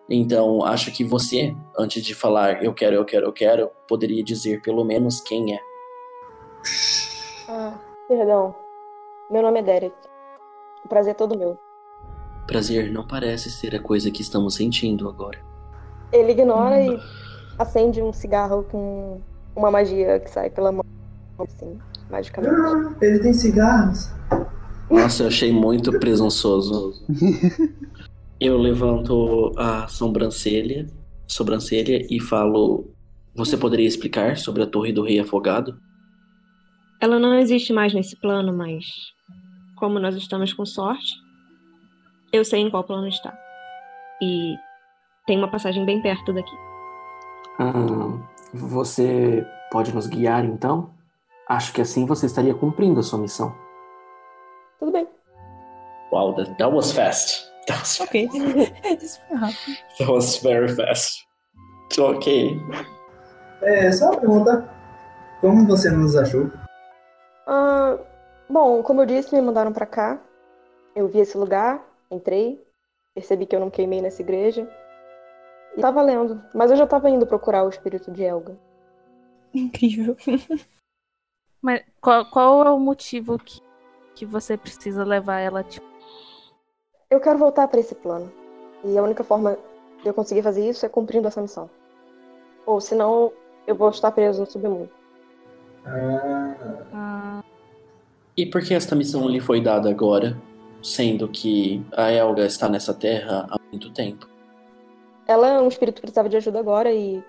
Então, acho que você, antes de falar eu quero, eu quero, eu quero, poderia dizer pelo menos quem é. Ah, perdão. Meu nome é Derek. O prazer é todo meu. Prazer não parece ser a coisa que estamos sentindo agora. Ele ignora e acende um cigarro com uma magia que sai pela mão, assim, magicamente. Ah, ele tem cigarros. Nossa, eu achei muito presunçoso. Eu levanto a sobrancelha, sobrancelha e falo: Você poderia explicar sobre a Torre do Rei Afogado? Ela não existe mais nesse plano, mas como nós estamos com sorte, eu sei em qual plano está. E tem uma passagem bem perto daqui. Ah, você pode nos guiar então? Acho que assim você estaria cumprindo a sua missão. Tudo bem. Wow, that, that was fast. <laughs> That was, Ok. <laughs> Isso foi rápido. that was very fast. Ok. É, só uma pergunta. Como você nos achou? Ah, bom, como eu disse, me mandaram pra cá. Eu vi esse lugar, entrei, percebi que eu não queimei nessa igreja. E tava lendo, mas eu já tava indo procurar o espírito de Elga. Incrível. Mas qual, qual é o motivo que, que você precisa levar ela, tipo, Eu quero voltar pra esse plano. E a única forma de eu conseguir fazer isso é cumprindo essa missão. Ou senão eu vou estar preso no submundo. Ah, ah, E por que esta missão lhe foi dada agora, sendo que a Elga está nessa terra há muito tempo? Ela é um espírito que precisava de ajuda agora e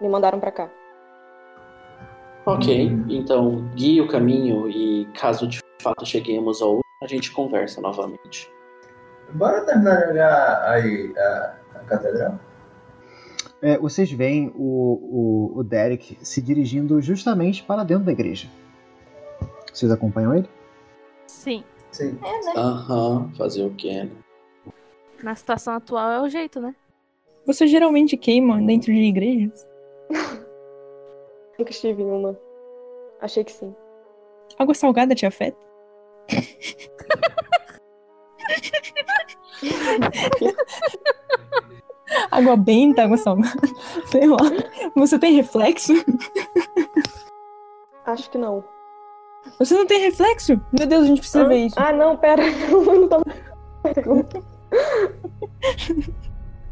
me mandaram pra cá. Ok, então guie o caminho e caso de fato cheguemos ao a gente conversa novamente. bora terminar de olhar aí a, a catedral. É, vocês veem o, o, o Derek se dirigindo justamente para dentro da igreja. Vocês acompanham ele? sim. Sim. É, né? Aham, fazer o quê? né? Na situação atual é o jeito, né? Você geralmente queima dentro de igrejas? <laughs> Nunca estive em uma. Achei que sim. Água salgada te afeta? <laughs> água benta, água salgada. Sei lá. Você tem reflexo? Acho que não. Você não tem reflexo? Meu Deus, a gente precisa ver isso. Ah, não, pera. <laughs> Eu não tô.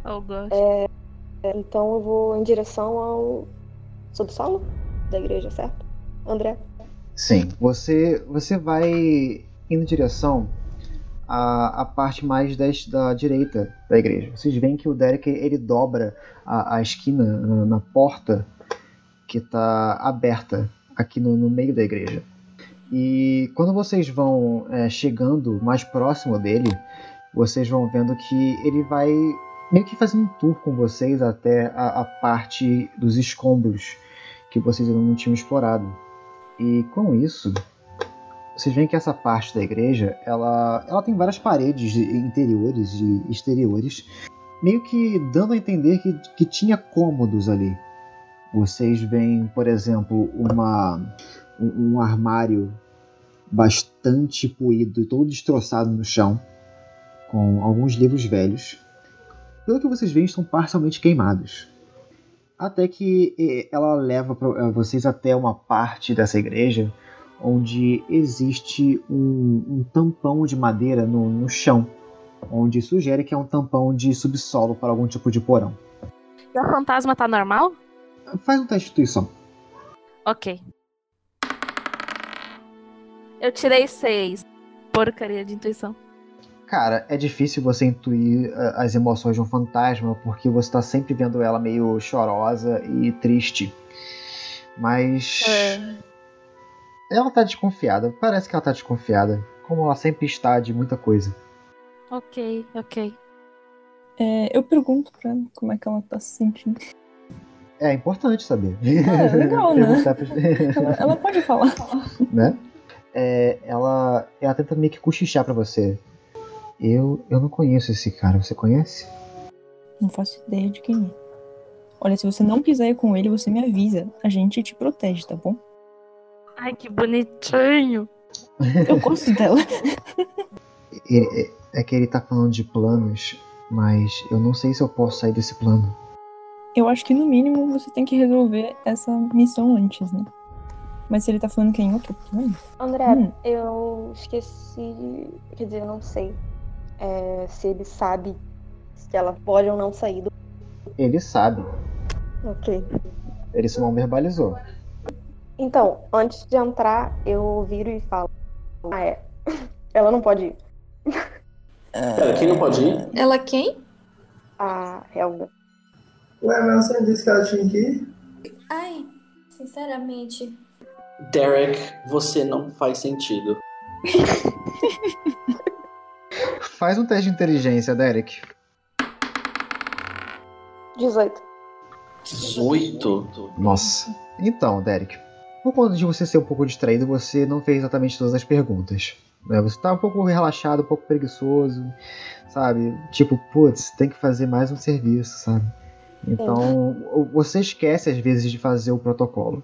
Oh, gosto. Então eu vou em direção ao subsolo da igreja, certo? André? Sim. Você, você vai indo em direção à, à parte mais da, da direita da igreja. Vocês veem que o Derek ele dobra a, a esquina na, na porta que está aberta aqui no, no meio da igreja. E quando vocês vão é, chegando mais próximo dele, vocês vão vendo que ele vai meio que fazendo um tour com vocês até a, a parte dos escombros que vocês ainda não tinham explorado. E com isso, vocês veem que essa parte da igreja, ela, ela tem várias paredes de- interiores e exteriores, meio que dando a entender que, que tinha cômodos ali. Vocês veem, por exemplo, uma, um, um armário bastante poído e todo destroçado no chão, com alguns livros velhos. Pelo que vocês veem, estão parcialmente queimados. Até que ela leva eh, vocês até uma parte dessa igreja onde existe um, um tampão de madeira no, no chão, onde sugere que é um tampão de subsolo para algum tipo de porão. E a fantasma tá normal? Faz um teste de intuição. Ok. Eu tirei seis. Porcaria de intuição. Cara, é difícil você intuir ah, as emoções de um fantasma porque você está sempre vendo ela meio chorosa e triste. Mas ela tá desconfiada. Parece que ela tá desconfiada, como ela sempre está de muita coisa. Ok, ok. É, eu pergunto pra ela como é que ela tá se sentindo. É importante saber. É, legal, <laughs> né? Pra- Ela, ela pode falar. né? É, ela, ela tenta meio que cochichar pra você. Eu, eu não conheço esse cara, você conhece? Não faço ideia de quem é. Olha, se você não quiser ir com ele, você me avisa. A gente te protege, tá bom? Ai, que bonitinho. <laughs> Eu gosto dela. <laughs> Ele- é, é que ele tá falando de planos, mas eu não sei se eu posso sair desse plano. Eu acho que no mínimo você tem que resolver essa missão antes, né? Mas se ele tá falando que é em outro plano. André, Hum. eu esqueci. Quer dizer, eu não sei é, se ele sabe se ela pode ou não sair do. Ele sabe, Ok. ele só não verbalizou. Então, antes de entrar, eu viro e falo. Ah, é. <laughs> Ela não pode ir. <laughs> Pera, quem não pode ir? Ela quem? A Helga. Ué, mas você não disse que ela tinha que ir? Ai, sinceramente. Derek, você não faz sentido. <laughs> Faz um teste de inteligência, Derek. 18. 18? Nossa. Então, Derek, por conta de você ser um pouco distraído, você não fez exatamente todas as perguntas. né? Você tá um pouco relaxado, um pouco preguiçoso, sabe? Tipo, putz, tem que fazer mais um serviço, sabe? Então, você esquece às vezes de fazer o protocolo.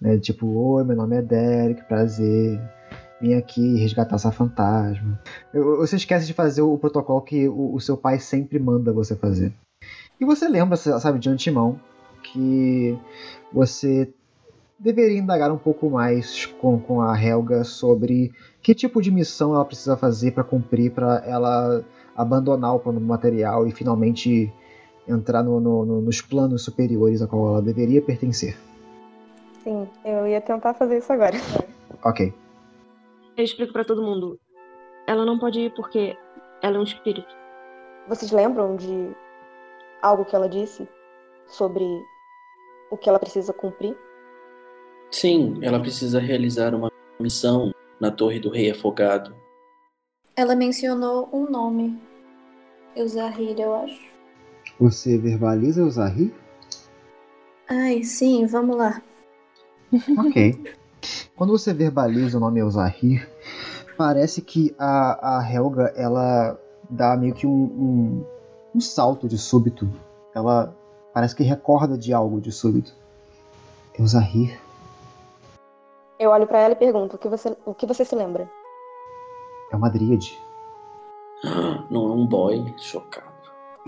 Né? Tipo, oi, meu nome é Derek, prazer. Vim aqui resgatar essa fantasma. Você esquece de fazer o protocolo que o, o seu pai sempre manda você fazer. E você lembra, sabe, de antemão, que você deveria indagar um pouco mais com, com a Helga sobre que tipo de missão ela precisa fazer para cumprir para ela abandonar o plano material e finalmente entrar no- no- no- nos planos superiores a qual ela deveria pertencer. Sim, eu ia tentar fazer isso agora. Ok. Eu explico pra todo mundo. Ela não pode ir porque ela é um espírito. Vocês lembram de algo que ela disse sobre o que ela precisa cumprir? Sim, ela precisa realizar uma missão na Torre do Rei Afogado. Ela mencionou um nome. Eusahir, eu acho. Você verbaliza o Zahir? Ai, sim, vamos lá. Ok. <laughs> Quando você verbaliza o nome Elzahir, parece que a, a Helga ela dá meio que um, um, um salto de súbito. Ela parece que recorda de algo de súbito. Elzahir, Eu olho pra ela e pergunto: o que você, o que você se lembra? é uma dríade. <gasps> Não é um boy, chocado.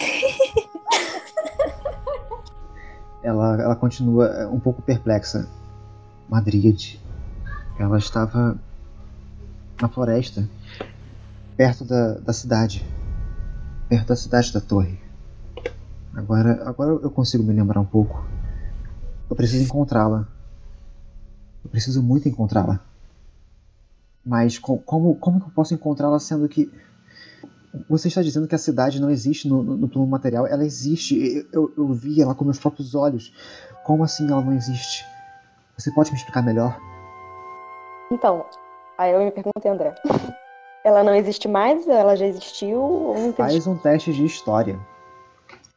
<laughs> Ela, ela continua é, um pouco perplexa. Uma dríade. Ela estava na floresta, perto da, da cidade. Perto da cidade da torre. Agora, agora eu consigo me lembrar um pouco. Eu preciso encontrá-la. Eu preciso muito encontrá-la. Mas co- como, como eu posso encontrá-la sendo que. Você está dizendo que a cidade não existe no, no, no plano material? Ela existe. Eu, eu vi ela com meus próprios olhos. Como assim ela não existe? Você pode me explicar melhor? Então, aí eu me perguntei, André. <laughs> Ela não existe mais? Ela já existiu? Faz um teste de história.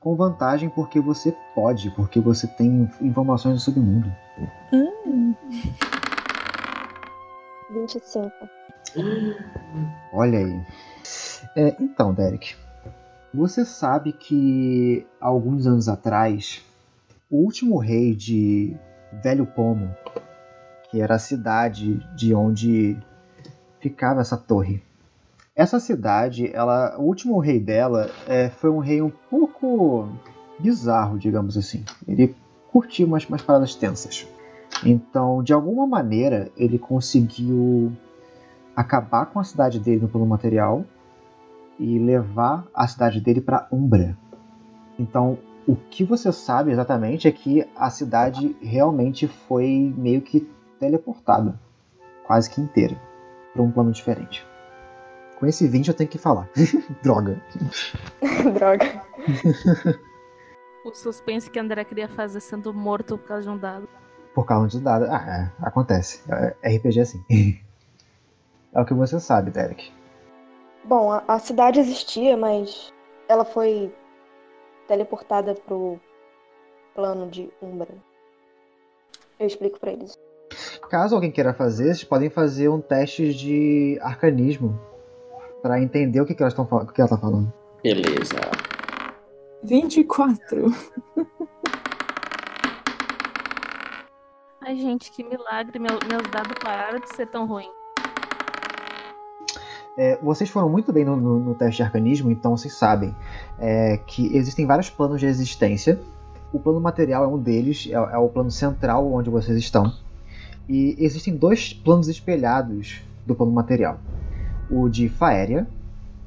Com vantagem porque você pode, porque você tem informações do submundo. 25. Olha aí. É, então, Derek, você sabe que alguns anos atrás, o último rei de Velho Pomo, que era a cidade de onde ficava essa torre, essa cidade, ela, o último rei dela é, foi um rei um pouco bizarro, digamos assim. Ele curtia umas, umas paradas tensas. Então, de alguma maneira, ele conseguiu acabar com a cidade dele no plano material e levar a cidade dele para Umbra. Então, o que você sabe exatamente é que a cidade realmente foi meio que teleportada, quase que inteira, para um plano diferente. Com esse 20 eu tenho que falar. <laughs> Droga. <laughs> Droga. O suspense que André queria fazer sendo morto por causa de um dado. Por causa de dado. Ah, é, acontece. É, RPG é assim. <laughs> é o que você sabe, Derek. Bom, a, a cidade existia, mas ela foi teleportada pro plano de Umbra. Eu explico pra eles. Caso alguém queira fazer, vocês podem fazer um teste de arcanismo para entender o que, que elas estão falando, o que ela tá falando. Beleza. 24. Ai, gente, que milagre. Meu- meus dados pararam de ser tão ruins. É, vocês foram muito bem no, no- no teste de arcanismo, então vocês sabem é, que existem vários planos de existência. O plano material é um deles, é, é o plano central onde vocês estão. E existem dois planos espelhados do plano material: o de Faéria,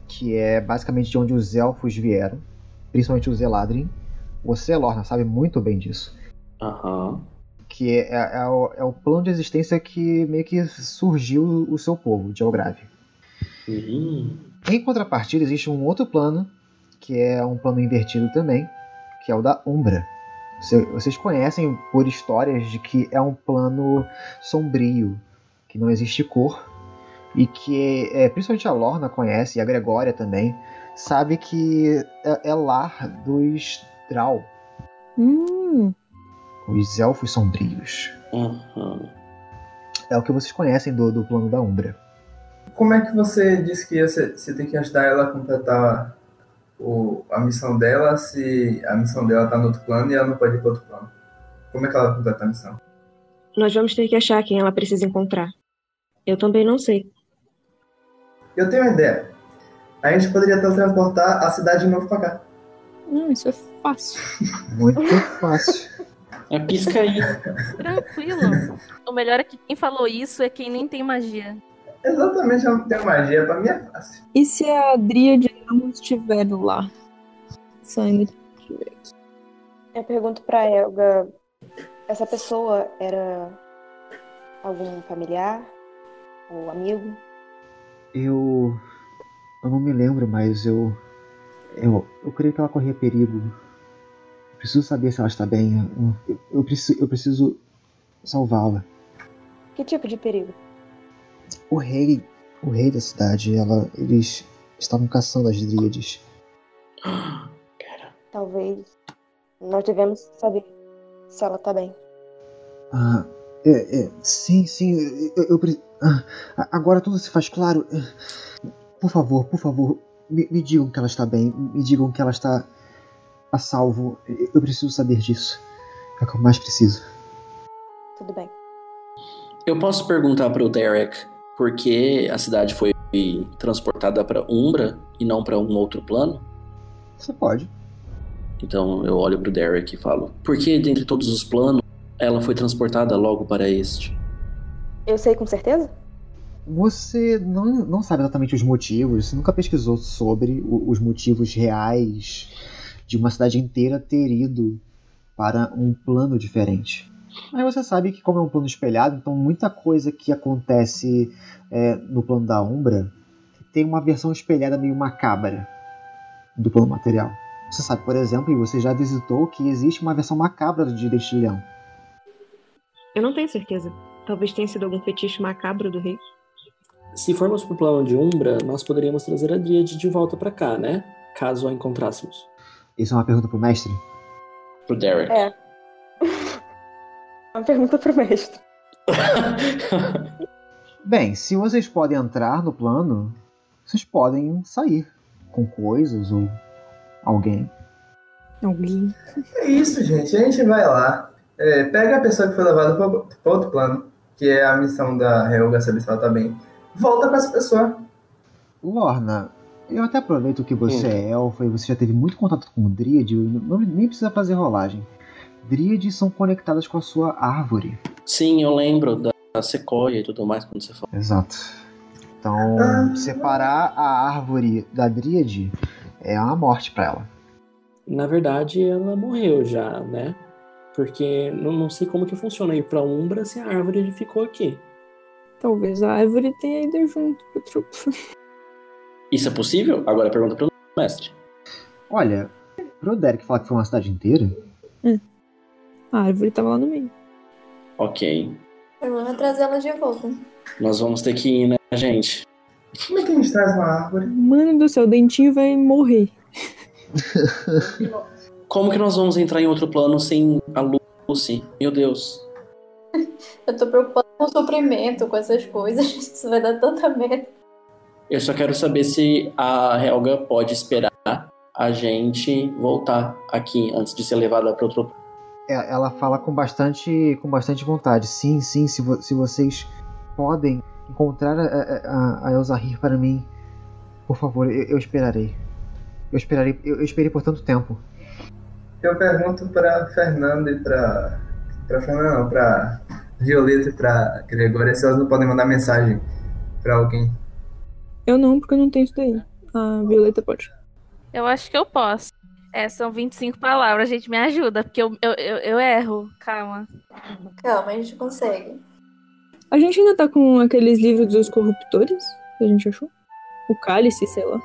que é basicamente de onde os elfos vieram, principalmente os Eladrin. Você, Lorna, sabe muito bem disso. Aham. Que é, é- é o, é o plano de existência que meio que surgiu o seu povo, de Elgrave. Uhum. Em contrapartida, existe um outro plano, que é um plano invertido também, que é o da Umbra. Você- Vocês conhecem por histórias de que é um plano sombrio, que não existe cor, e que é, principalmente a Lorna conhece, e a Gregória também, sabe que é, é lar dos Drow, Hum, os Elfos Sombrios. Aham. É o que vocês conhecem do, do plano da Umbra. Como é que você disse que você, você tem que ajudar ela a completar o, a missão dela se a missão dela tá no outro plano e ela não pode ir para outro plano? Como é que ela completa a missão? Nós vamos ter que achar quem ela precisa encontrar. Eu também não sei. Eu tenho uma ideia. A gente poderia transportar a cidade de novo pra cá. Não, isso é fácil. <laughs> Muito fácil. É pisca aí. Tranquilo. <laughs> O melhor é que quem falou isso é quem nem tem magia. Exatamente, eu não tenho magia, pra mim é fácil. E se a Dríade não estiver lá? Saindo. Eu pergunto pra Elga, essa pessoa era algum familiar ou amigo? Eu. Eu não me lembro, mas eu. Eu, eu creio que ela corria perigo. Eu preciso saber se ela está bem. Eu, eu, eu preciso, eu preciso salvá-la. Que tipo de perigo? O rei. O rei da cidade, ela. Eles estavam caçando as dríades. Talvez nós devemos saber se ela tá bem. Ah, é, é, sim, sim, eu, eu ah, agora tudo se faz claro. Por favor, por favor, me, me digam que ela está bem, me digam que ela está a salvo. Eu preciso saber disso. É o que eu mais preciso. Tudo bem. Eu posso perguntar pro Derek por que a cidade foi transportada pra Umbra e não pra um outro plano? Você pode. Então eu olho pro Derek e falo: Por que dentre todos os planos ela foi transportada logo para este? Eu sei com certeza? Você não, não sabe exatamente os motivos, você nunca pesquisou sobre o- os motivos reais de uma cidade inteira ter ido para um plano diferente. Mas você sabe que, como é um plano espelhado, então muita coisa que acontece é, no plano da Umbra tem uma versão espelhada meio macabra do plano material. Você sabe, por exemplo, e você já visitou que existe uma versão macabra de Dente de Leão. Eu não tenho certeza. Talvez tenha sido algum fetiche macabro do rei. Se formos pro plano de Umbra, nós poderíamos trazer a Dríade de volta pra cá, né? Caso a encontrássemos. Isso é uma pergunta pro mestre? Pro Derek. É. Uma pergunta pro mestre. <laughs> Bem, se vocês podem entrar no plano, vocês podem sair com coisas ou alguém. Alguém. É isso, gente. A gente vai lá. é, pega a pessoa que foi levada para outro plano, que é a missão da Helga, saber se ela tá bem. Volta com essa pessoa. Lorna, eu até aproveito que você é elfa e você já teve muito contato com o Dríade, não, nem precisa fazer rolagem. Dríades são conectadas com a sua árvore. Sim, eu lembro da sequoia e tudo mais quando você falou. Exato. Então, separar a árvore da Dríade é uma morte pra ela. Na verdade, ela morreu já, né? Porque não, não sei como que funciona ir pra Umbra se a árvore ficou aqui. Talvez a árvore tenha ido junto pro trupe. <laughs> Isso é possível? Agora pergunta pro mestre. Olha, pro Derek falar que foi uma cidade inteira, A árvore tava lá no meio. Ok. Vamos trazer ela de volta. Nós vamos ter que ir, né, gente? Como é que a gente traz uma árvore? Mano do céu, o dentinho vai morrer. Como que nós vamos entrar em outro plano sem a Lucy? Meu Deus. Eu tô preocupada com o suprimento, com essas coisas. <laughs> Isso vai dar tanta merda. Eu só quero saber se a Helga pode esperar a gente voltar aqui antes de ser levada para outro é- ela fala com bastante, com bastante vontade. Sim, sim, se, vo- se vocês podem encontrar a, a, a Elzahir para mim, por favor, eu, eu esperarei. Eu esperarei, eu, eu esperei por tanto tempo. Eu pergunto pra Fernanda e pra. Pra Fernanda não, pra Violeta e pra Gregória se elas não podem mandar mensagem pra alguém. Eu não, porque eu não tenho isso daí. A Violeta pode. Eu acho que eu posso. É, são 25 palavras, gente, me ajuda, porque eu, eu, eu, eu erro. Calma. Calma, a gente consegue. A gente ainda tá com aqueles livros dos corruptores que a gente achou? O cálice, sei lá.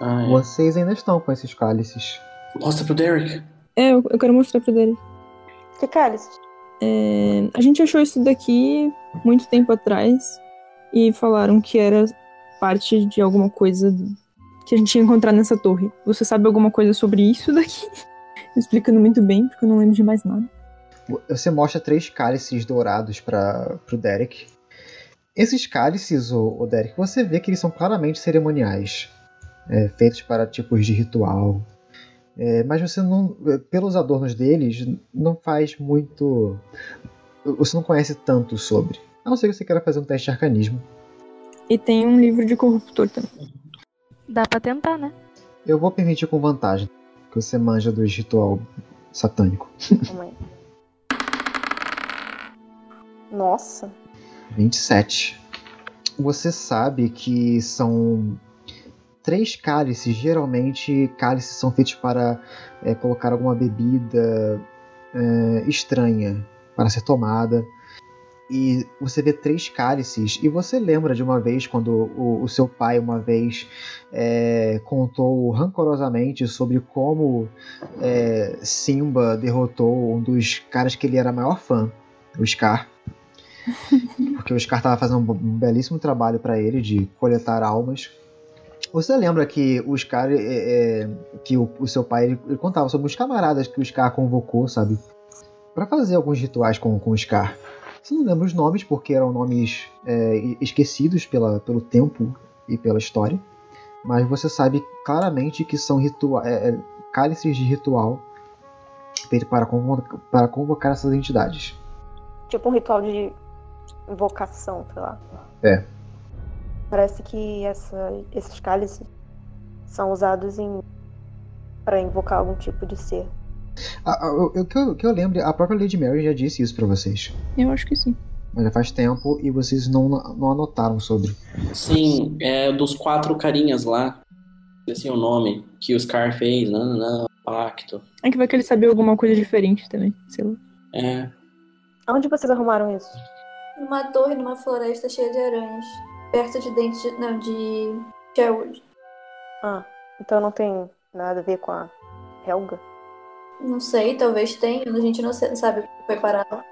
Ah, é. Vocês ainda estão com esses cálices. Mostra pro Derek. É, eu, eu quero mostrar pra dele. Que cálice? É, a gente achou isso daqui muito tempo atrás e falaram que era parte de alguma coisa que a gente ia encontrar nessa torre. Você sabe alguma coisa sobre isso daqui? <laughs> Explicando muito bem, porque eu não lembro de mais nada. Você mostra três cálices dourados para o Derek. Esses cálices, o, Derek, você vê que eles são claramente cerimoniais, é, feitos para tipos de ritual. É, mas você não, pelos adornos deles, não faz muito, você não conhece tanto sobre. A não ser que você queira fazer um teste de arcanismo. E tem um livro de corruptor também. Dá pra tentar, né? Eu vou permitir com vantagem, que você manja do ritual satânico. Nossa. 27. Você sabe que são três cálices. Geralmente, cálices são feitos para é, colocar alguma bebida é, estranha para ser tomada. E você vê três cálices. E você lembra de uma vez quando o, o seu pai, uma vez, é, contou rancorosamente sobre como é, Simba derrotou um dos caras que ele era maior fã, o Scar. <laughs> Porque o Scar estava fazendo um, belíssimo trabalho para ele de coletar almas. Você lembra que o Scar, é, é, que o, o, seu pai, ele, ele, contava sobre os camaradas que o Scar convocou, sabe? para fazer alguns rituais com, com o Scar. Você não lembra os nomes, porque eram nomes é, esquecidos pela, pelo tempo e pela história. Mas você sabe claramente que são ritual, é, é, cálices de ritual feito para convocar, para convocar essas entidades. Tipo um ritual de invocação, sei lá. É. Parece que essa, esses cálices são usados em para invocar algum tipo de ser. Ah, o que eu, que eu lembro, a própria Lady Mary já disse isso para vocês. Eu acho que sim. Mas já faz tempo e vocês não, não anotaram sobre. Sim, é dos quatro carinhas lá. Esse é o nome que o Scar fez, não, não, pacto. É que vai que ele sabia alguma coisa diferente também, sei lá. É. Onde vocês arrumaram isso? Numa torre, numa floresta cheia de aranhas. Perto de dentes de. Não, de. Sherwood. Ah, então não tem nada a ver com a Helga? Não sei, talvez tenha, a gente não sabe o que foi parar lá.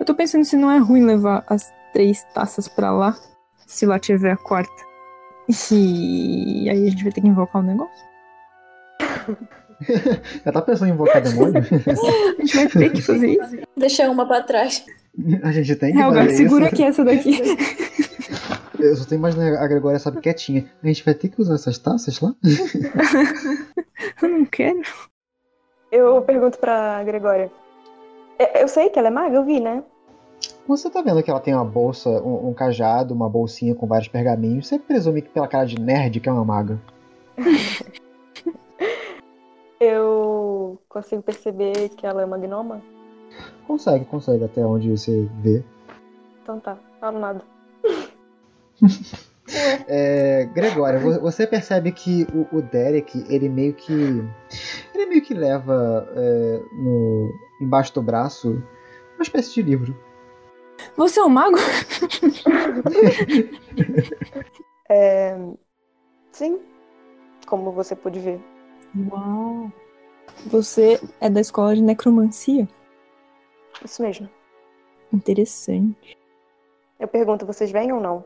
Eu tô pensando se não é ruim levar as três taças pra lá, se lá tiver a quarta. E aí a gente vai ter que invocar o um negócio. <laughs> Já tá pensando em invocar demônio? <laughs> a gente vai ter que fazer isso. Deixar uma pra trás. A gente tem que Helga, fazer segura isso. aqui essa daqui. <laughs> Eu só tô imaginando a Gregória, sabe, quietinha. A gente vai ter que usar essas taças lá? Eu não quero. Eu pergunto pra Gregória. Eu sei que ela é maga, eu vi, né? Você tá vendo que ela tem uma bolsa, um, um cajado, uma bolsinha com vários pergaminhos. Você presume que pela cara de nerd que é uma maga. <laughs> eu consigo perceber que ela é uma gnoma? Consegue, consegue, até onde você vê. Então tá, falo nada. <laughs> É, Gregória, você percebe que o, o, Derek, ele meio que. Ele meio que leva é, no, embaixo do braço uma espécie de livro. Você é um mago? <laughs> é, sim, como você pôde ver. Uau! Você é da escola de necromancia? Isso mesmo. Interessante. Eu pergunto, vocês vêm ou não?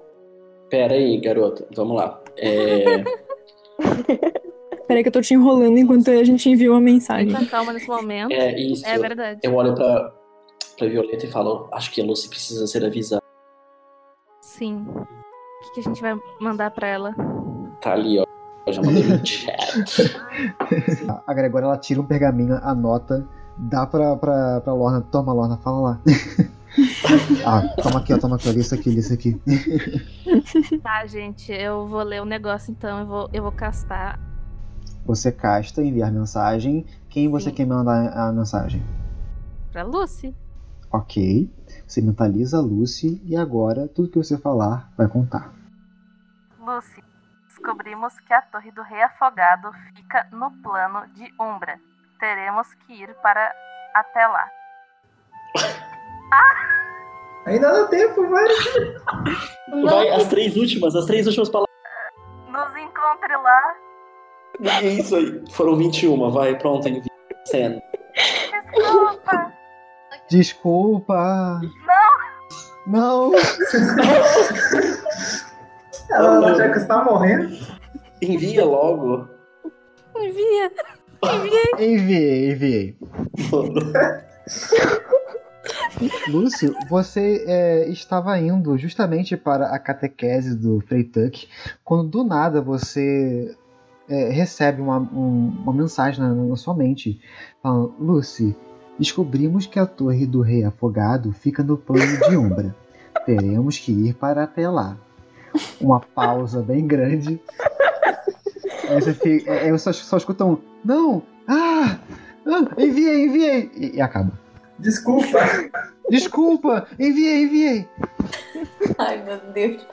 Pera aí, garota. Vamos lá. É... <laughs> Peraí que eu tô te enrolando enquanto a gente envia uma mensagem. Fica calma nesse momento. É isso. É verdade. Eu olho pra, pra Violeta e falo, acho que a Lucy precisa ser avisada. Sim. O que, que a gente vai mandar pra ela? Tá ali, ó. Eu já mandei no chat. <laughs> A Gregória, ela tira um pergaminho, anota, dá pra, pra, pra Lorna. Toma, Lorna, fala lá. <laughs> ah, toma aqui, ó, toma aqui, ó, lista aqui, lista aqui. <laughs> tá, gente, eu vou ler o negócio então, eu vou, eu vou castar. Você casta, enviar mensagem. Quem você Sim. quer mandar a mensagem? Pra Lucy. Ok. Você mentaliza a Lucy e agora tudo que você falar vai contar. Lucy, descobrimos que a Torre do Rei Afogado fica no plano de Umbra. Teremos que ir para até lá. <coughs> Ainda dá tempo, vai. Vai, as três últimas, as três últimas palavras. Nos encontre lá. É isso aí. Foram 21, vai, pronto, envia. Cena. Desculpa. Desculpa! Não! Não! Ela já que está morrendo. Envia logo. Envia. Enviei. Enviei, enviei. Lúcio, você é, estava indo justamente para a catequese do Frei Tuck, quando do nada você é, recebe uma, um- uma mensagem na, na sua mente falando: Lucy, Descobrimos que a torre do rei afogado fica no plano de Umbra. Teremos que ir para até lá. Uma pausa bem grande. Aí você fica, só, só escuta um. Não! Ah! ah enviei, enviei! E, e acaba. Desculpa! Desculpa! Enviei, enviei! Ai, meu Deus.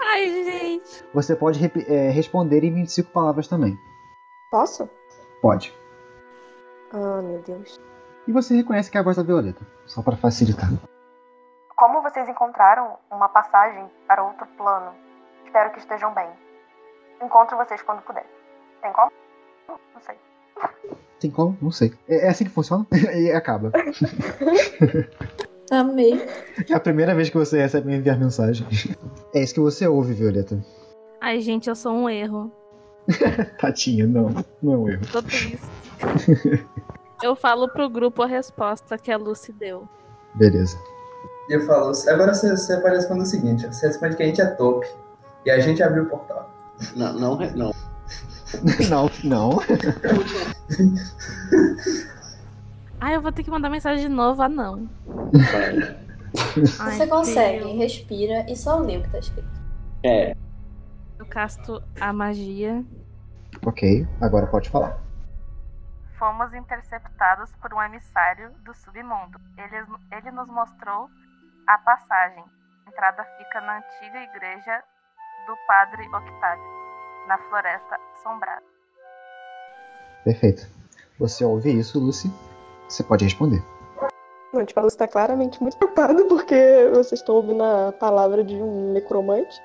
Ai, gente. Você pode rep- é, responder em 25 palavras também. Posso? Pode. Ah, meu Deus. E você reconhece que é a voz da Violeta. Só para facilitar. Como vocês encontraram uma passagem para outro plano? Espero que estejam bem. Encontro vocês quando puder. Tem como? Não sei. Tem como? Não sei. É, é assim que funciona? <laughs> e acaba. <laughs> Amei. É a primeira vez que você recebe me enviar mensagem. É isso que você ouve, Violeta. Ai, gente, eu sou um erro. <laughs> Tatinha, não. Não é um erro. Tô triste. Eu falo pro grupo a resposta que a Lucy deu. Beleza. E eu falo, agora você, você pode responder o seguinte: você responde que a gente é top. E a gente abriu o portal. Não, não, não. Não, não. <laughs> Ai, eu vou ter que mandar mensagem de novo. Ah, não. Ai, Você consegue, Deus. respira e só lê o que tá escrito. É. Eu casto a magia. Ok, agora pode falar. Fomos interceptados por um emissário do submundo. Ele, ele nos mostrou a passagem. A entrada fica na antiga igreja do Padre Octávio, na Floresta Assombrada. Perfeito. Você ouve isso, Lucy? Você pode responder. Não, tipo, ela está claramente muito preocupada porque vocês estão ouvindo a palavra de um necromante.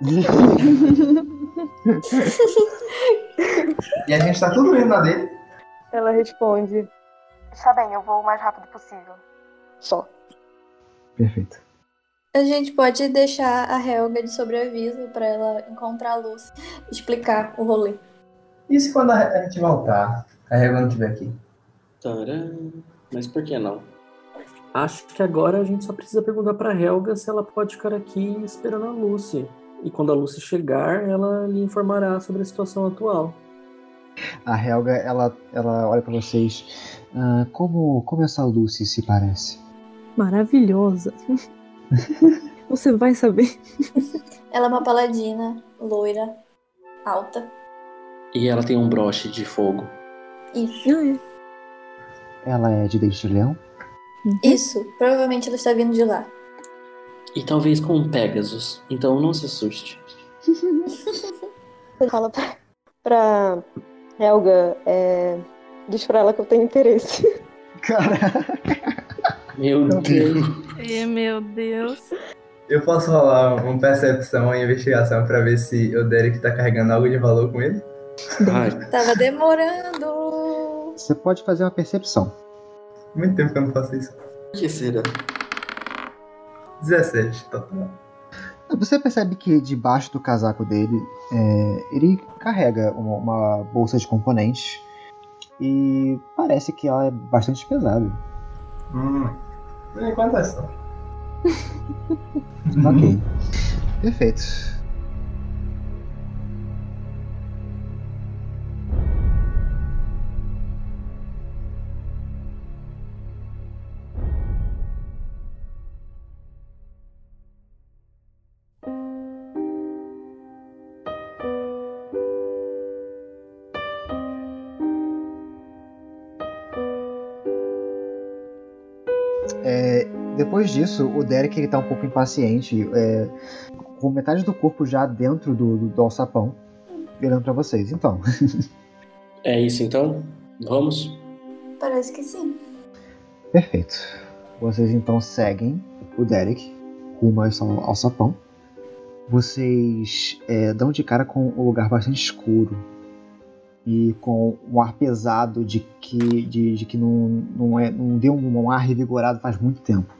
<laughs> E a gente tá tudo indo na dele. Ela responde Está bem, eu vou o mais rápido possível. só. Perfeito. A gente pode deixar a Helga de sobreaviso pra ela encontrar a Luz, explicar o rolê. E se quando a gente voltar, a Helga não estiver aqui? Taran. Mas por que não? Acho que agora a gente só precisa perguntar pra Helga se ela pode ficar aqui esperando a Lucy. E quando a Lucy chegar, ela lhe informará sobre a situação atual. A Helga, ela, ela olha pra vocês. "Ah, como, como essa Lucy se parece? Maravilhosa. <laughs> Você vai saber. <laughs> Ela é uma paladina, loira, alta. E ela tem um broche de fogo. Isso. Ah, é. Ela é de Dente de Leão? Isso. Provavelmente ela está vindo de lá. E talvez com um Pegasus. Então não se assuste. Fala pra, pra Helga, é, diz pra ela que eu tenho interesse. Cara. Meu Deus. E, meu Deus. Eu posso rolar uma percepção, uma investigação pra ver se o Derek tá carregando algo de valor com ele? Ai, Tava demorando. Você pode fazer uma percepção. Muito tempo que eu não faço isso. o que será? 17, total. Você percebe que debaixo do casaco dele, é, ele carrega uma, uma bolsa de componentes e parece que ela é bastante pesada. Hum. Por enquanto é só. Ok. Perfeito. Depois disso, o Derek ele tá um pouco impaciente, é, com metade do corpo já dentro do, do, do alçapão, olhando pra vocês. Então, <laughs> É isso então? Vamos? Parece que sim. perfeito. Vocês então seguem o Derek rumo ao al- alçapão. Vocês é, dão de cara com um lugar bastante escuro e com um ar pesado de que, de, de que não, não, é, não deu um ar revigorado faz muito tempo.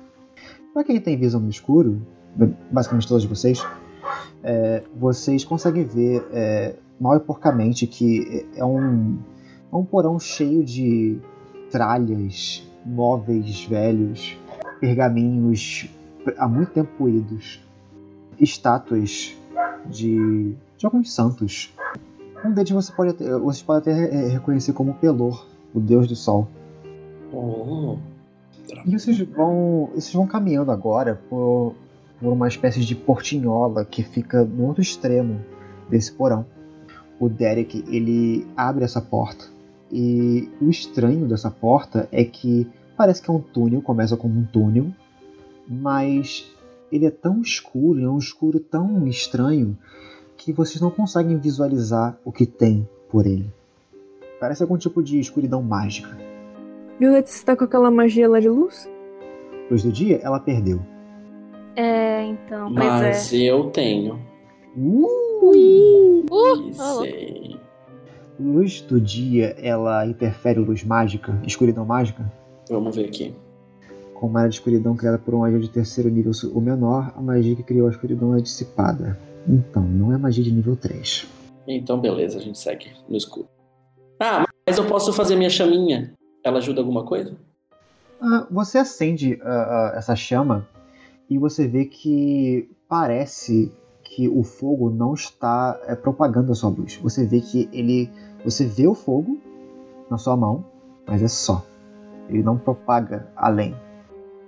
Para quem tem visão no escuro, basicamente todos vocês, é, vocês conseguem ver é, mal e porcamente que é um, é um porão cheio de tralhas, móveis velhos, pergaminhos há muito tempo poídos, estátuas de, de alguns santos. Um deles você pode até, vocês podem até reconhecer como Pelor, o deus do sol. Oh. E vocês vão, vocês vão caminhando agora por, por uma espécie de portinhola que fica no outro extremo desse porão. O Derek ele abre essa porta e o estranho dessa porta é que parece que é um túnel, começa como um túnel, mas ele é tão escuro, é um escuro tão estranho que vocês não conseguem visualizar o que tem por ele. Parece algum tipo de escuridão mágica. Violeta, você tá com aquela magia lá de luz? Luz do dia, ela perdeu. É, então. Pois Mas é. eu tenho. Uh! Uh, Sei. Luz do dia, ela interfere luz mágica, escuridão mágica? Vamos ver aqui. Com uma área de escuridão criada por um magia de terceiro nível ou menor, a magia que criou a escuridão é dissipada. Então, não é magia de nível 3. Então, beleza, a gente segue no escuro. Ah, mas eu posso fazer minha chaminha. Ela ajuda alguma coisa? Ah, você acende ah, ah, essa chama e você vê que parece que o fogo não está é, propagando a sua luz. Você vê que ele. Você vê o fogo na sua mão, mas é só. Ele não propaga além.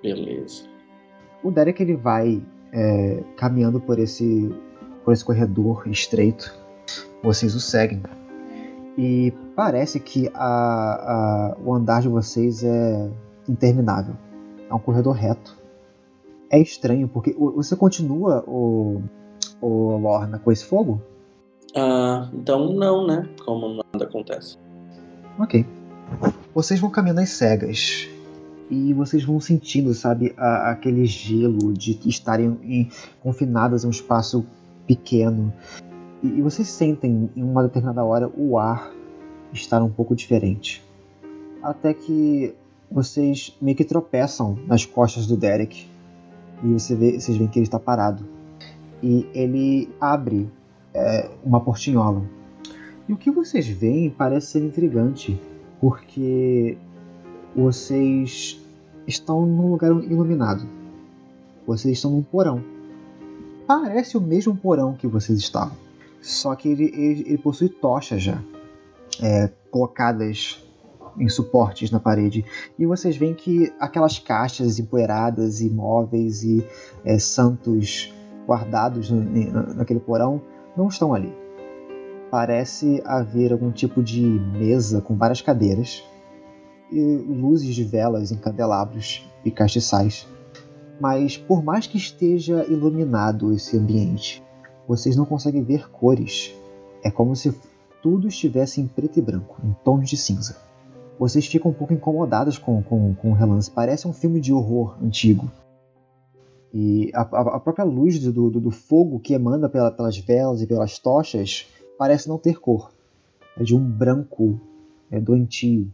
Beleza. O Derek ele vai é, caminhando por esse, por esse corredor estreito. Vocês o seguem. E parece que a, a, o andar de vocês é interminável. É um corredor reto. É estranho, porque você continua, o, o Lorna, com esse fogo? Ah, então não, né? Como nada acontece. Ok. Vocês vão caminhando às cegas. E vocês vão sentindo, sabe, a- aquele gelo de estarem em- confinadas em um espaço pequeno. E, vocês sentem, em uma determinada hora, o ar estar um pouco diferente. Até que vocês meio que tropeçam nas costas do Derek. E você vê, vocês veem que ele está parado. E ele abre é, uma portinhola. E o que vocês veem parece ser intrigante, porque vocês estão num lugar iluminado. Vocês estão num porão. Parece o mesmo porão que vocês estavam, só que ele, ele- ele possui tochas já, é, colocadas em suportes na parede. E vocês veem que aquelas caixas empoeiradas e móveis e é, santos guardados no- na- naquele porão não estão ali parece haver algum tipo de mesa com várias cadeiras e luzes de velas em candelabros e castiçais. Mas por mais que esteja iluminado esse ambiente, vocês não conseguem ver cores. É como se tudo estivesse em preto e branco, em tons de cinza. Vocês ficam um pouco incomodados com, com, com o relance. Parece um filme de horror antigo. E a, a- própria luz do, do, do fogo que emana pela- pelas velas e pelas tochas parece não ter cor. É de um branco é, doentio.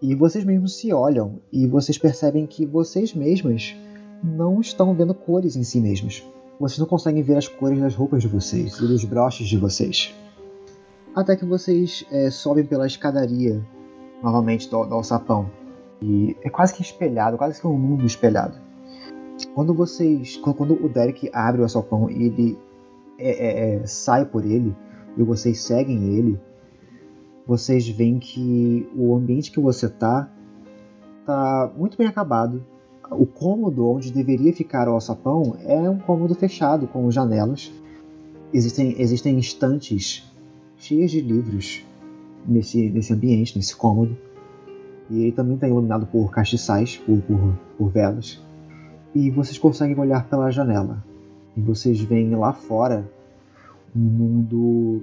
E vocês mesmos se olham e vocês percebem que vocês mesmas não estão vendo cores em si mesmas. Vocês não conseguem ver as cores das roupas de vocês e dos broches de vocês. Até que vocês é, sobem pela escadaria novamente do, do alçapão. E é quase que espelhado, quase que um mundo espelhado. Quando vocês. Quando, o Derek abre o alçapão e ele é, é, é, sai por ele, e vocês seguem ele, vocês veem que o ambiente que você tá tá muito bem acabado. O cômodo onde deveria ficar o alçapão é um cômodo fechado com janelas. Existem, existem estantes cheias de livros nesse, nesse ambiente, nesse cômodo. E ele também está iluminado por castiçais, por, por, por velas. E vocês conseguem olhar pela janela. E vocês veem lá fora um mundo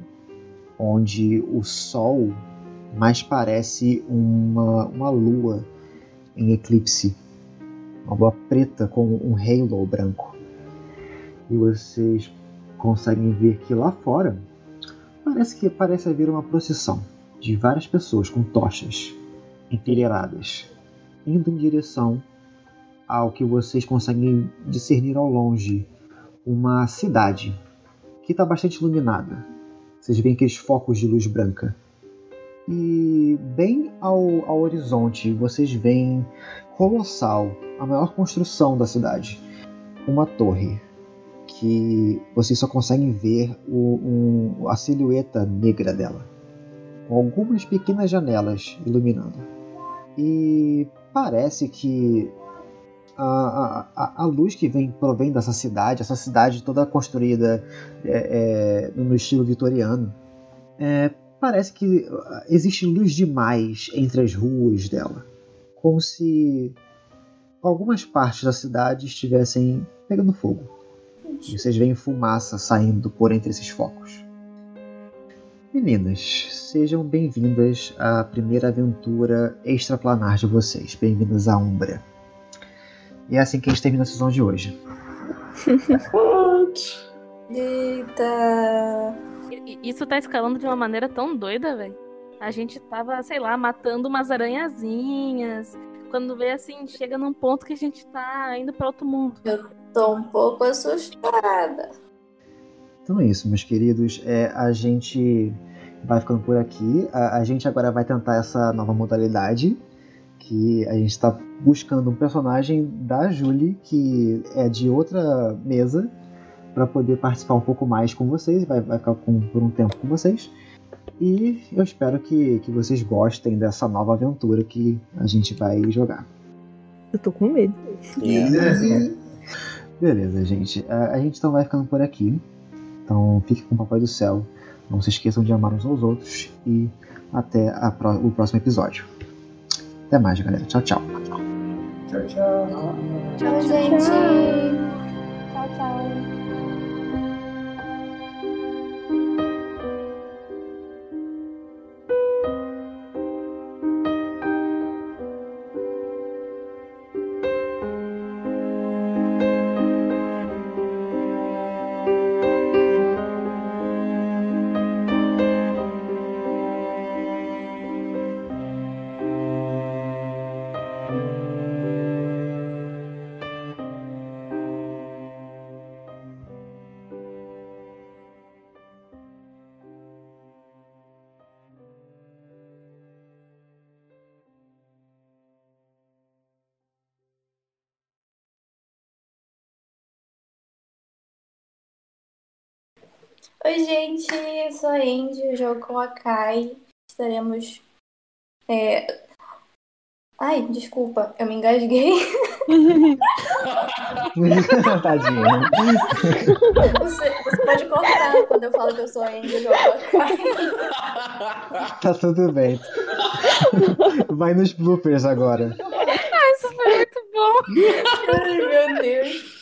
onde o sol mais parece uma, uma lua em eclipse. Uma lua preta com um halo branco. E vocês conseguem ver que lá fora parece que parece haver uma procissão de várias pessoas com tochas enfileiradas, indo em direção ao que vocês conseguem discernir ao longe, uma cidade que está bastante iluminada. Vocês veem aqueles focos de luz branca. E bem ao, ao horizonte, vocês veem Colossal, a maior construção da cidade. Uma torre que vocês só conseguem ver o, um, a silhueta negra dela, com algumas pequenas janelas iluminando. E parece que a, a, a luz que vem provém dessa cidade, essa cidade toda construída é, é, no estilo vitoriano, é, parece que existe luz demais entre as ruas dela, como se algumas partes da cidade estivessem pegando fogo. E vocês veem fumaça saindo por entre esses focos. Meninas, sejam bem-vindas à primeira aventura extraplanar de vocês. Bem-vindas à Umbra. E é assim que a gente termina a sessão de hoje. What? Eita! Isso tá escalando de uma maneira tão doida, velho. A gente tava, sei lá, matando umas aranhazinhas. Quando vê assim, chega num ponto que a gente tá indo pra outro mundo. Eu tô um pouco assustada. Então é isso, meus queridos. É, a gente vai ficando por aqui. A, a gente agora vai tentar essa nova modalidade. Que a gente está buscando um personagem da Julie, que é de outra mesa, para poder participar um pouco mais com vocês. Vai, vai ficar com, por um tempo com vocês. E eu espero que, que vocês gostem dessa nova aventura que a gente vai jogar. Eu tô com medo. Beleza, gente. A, a gente então vai ficando por aqui. Então fique com o Papai do Céu. Não se esqueçam de amar uns aos outros. E até o próximo episódio. Até mais, galera. Tchau, tchau. Tchau, tchau. Tchau, gente! Tchau, tchau. Eu sou a Andy, eu jogo com a Kai. Estaremos. é, Ai, desculpa, eu me engasguei. <laughs> <laughs> Tadinha. Você, você pode cortar quando eu falo que eu sou a Andy, eu jogo com a Kai. Tá tudo bem. Vai nos bloopers agora. Ah, isso foi muito bom. Ai, meu Deus.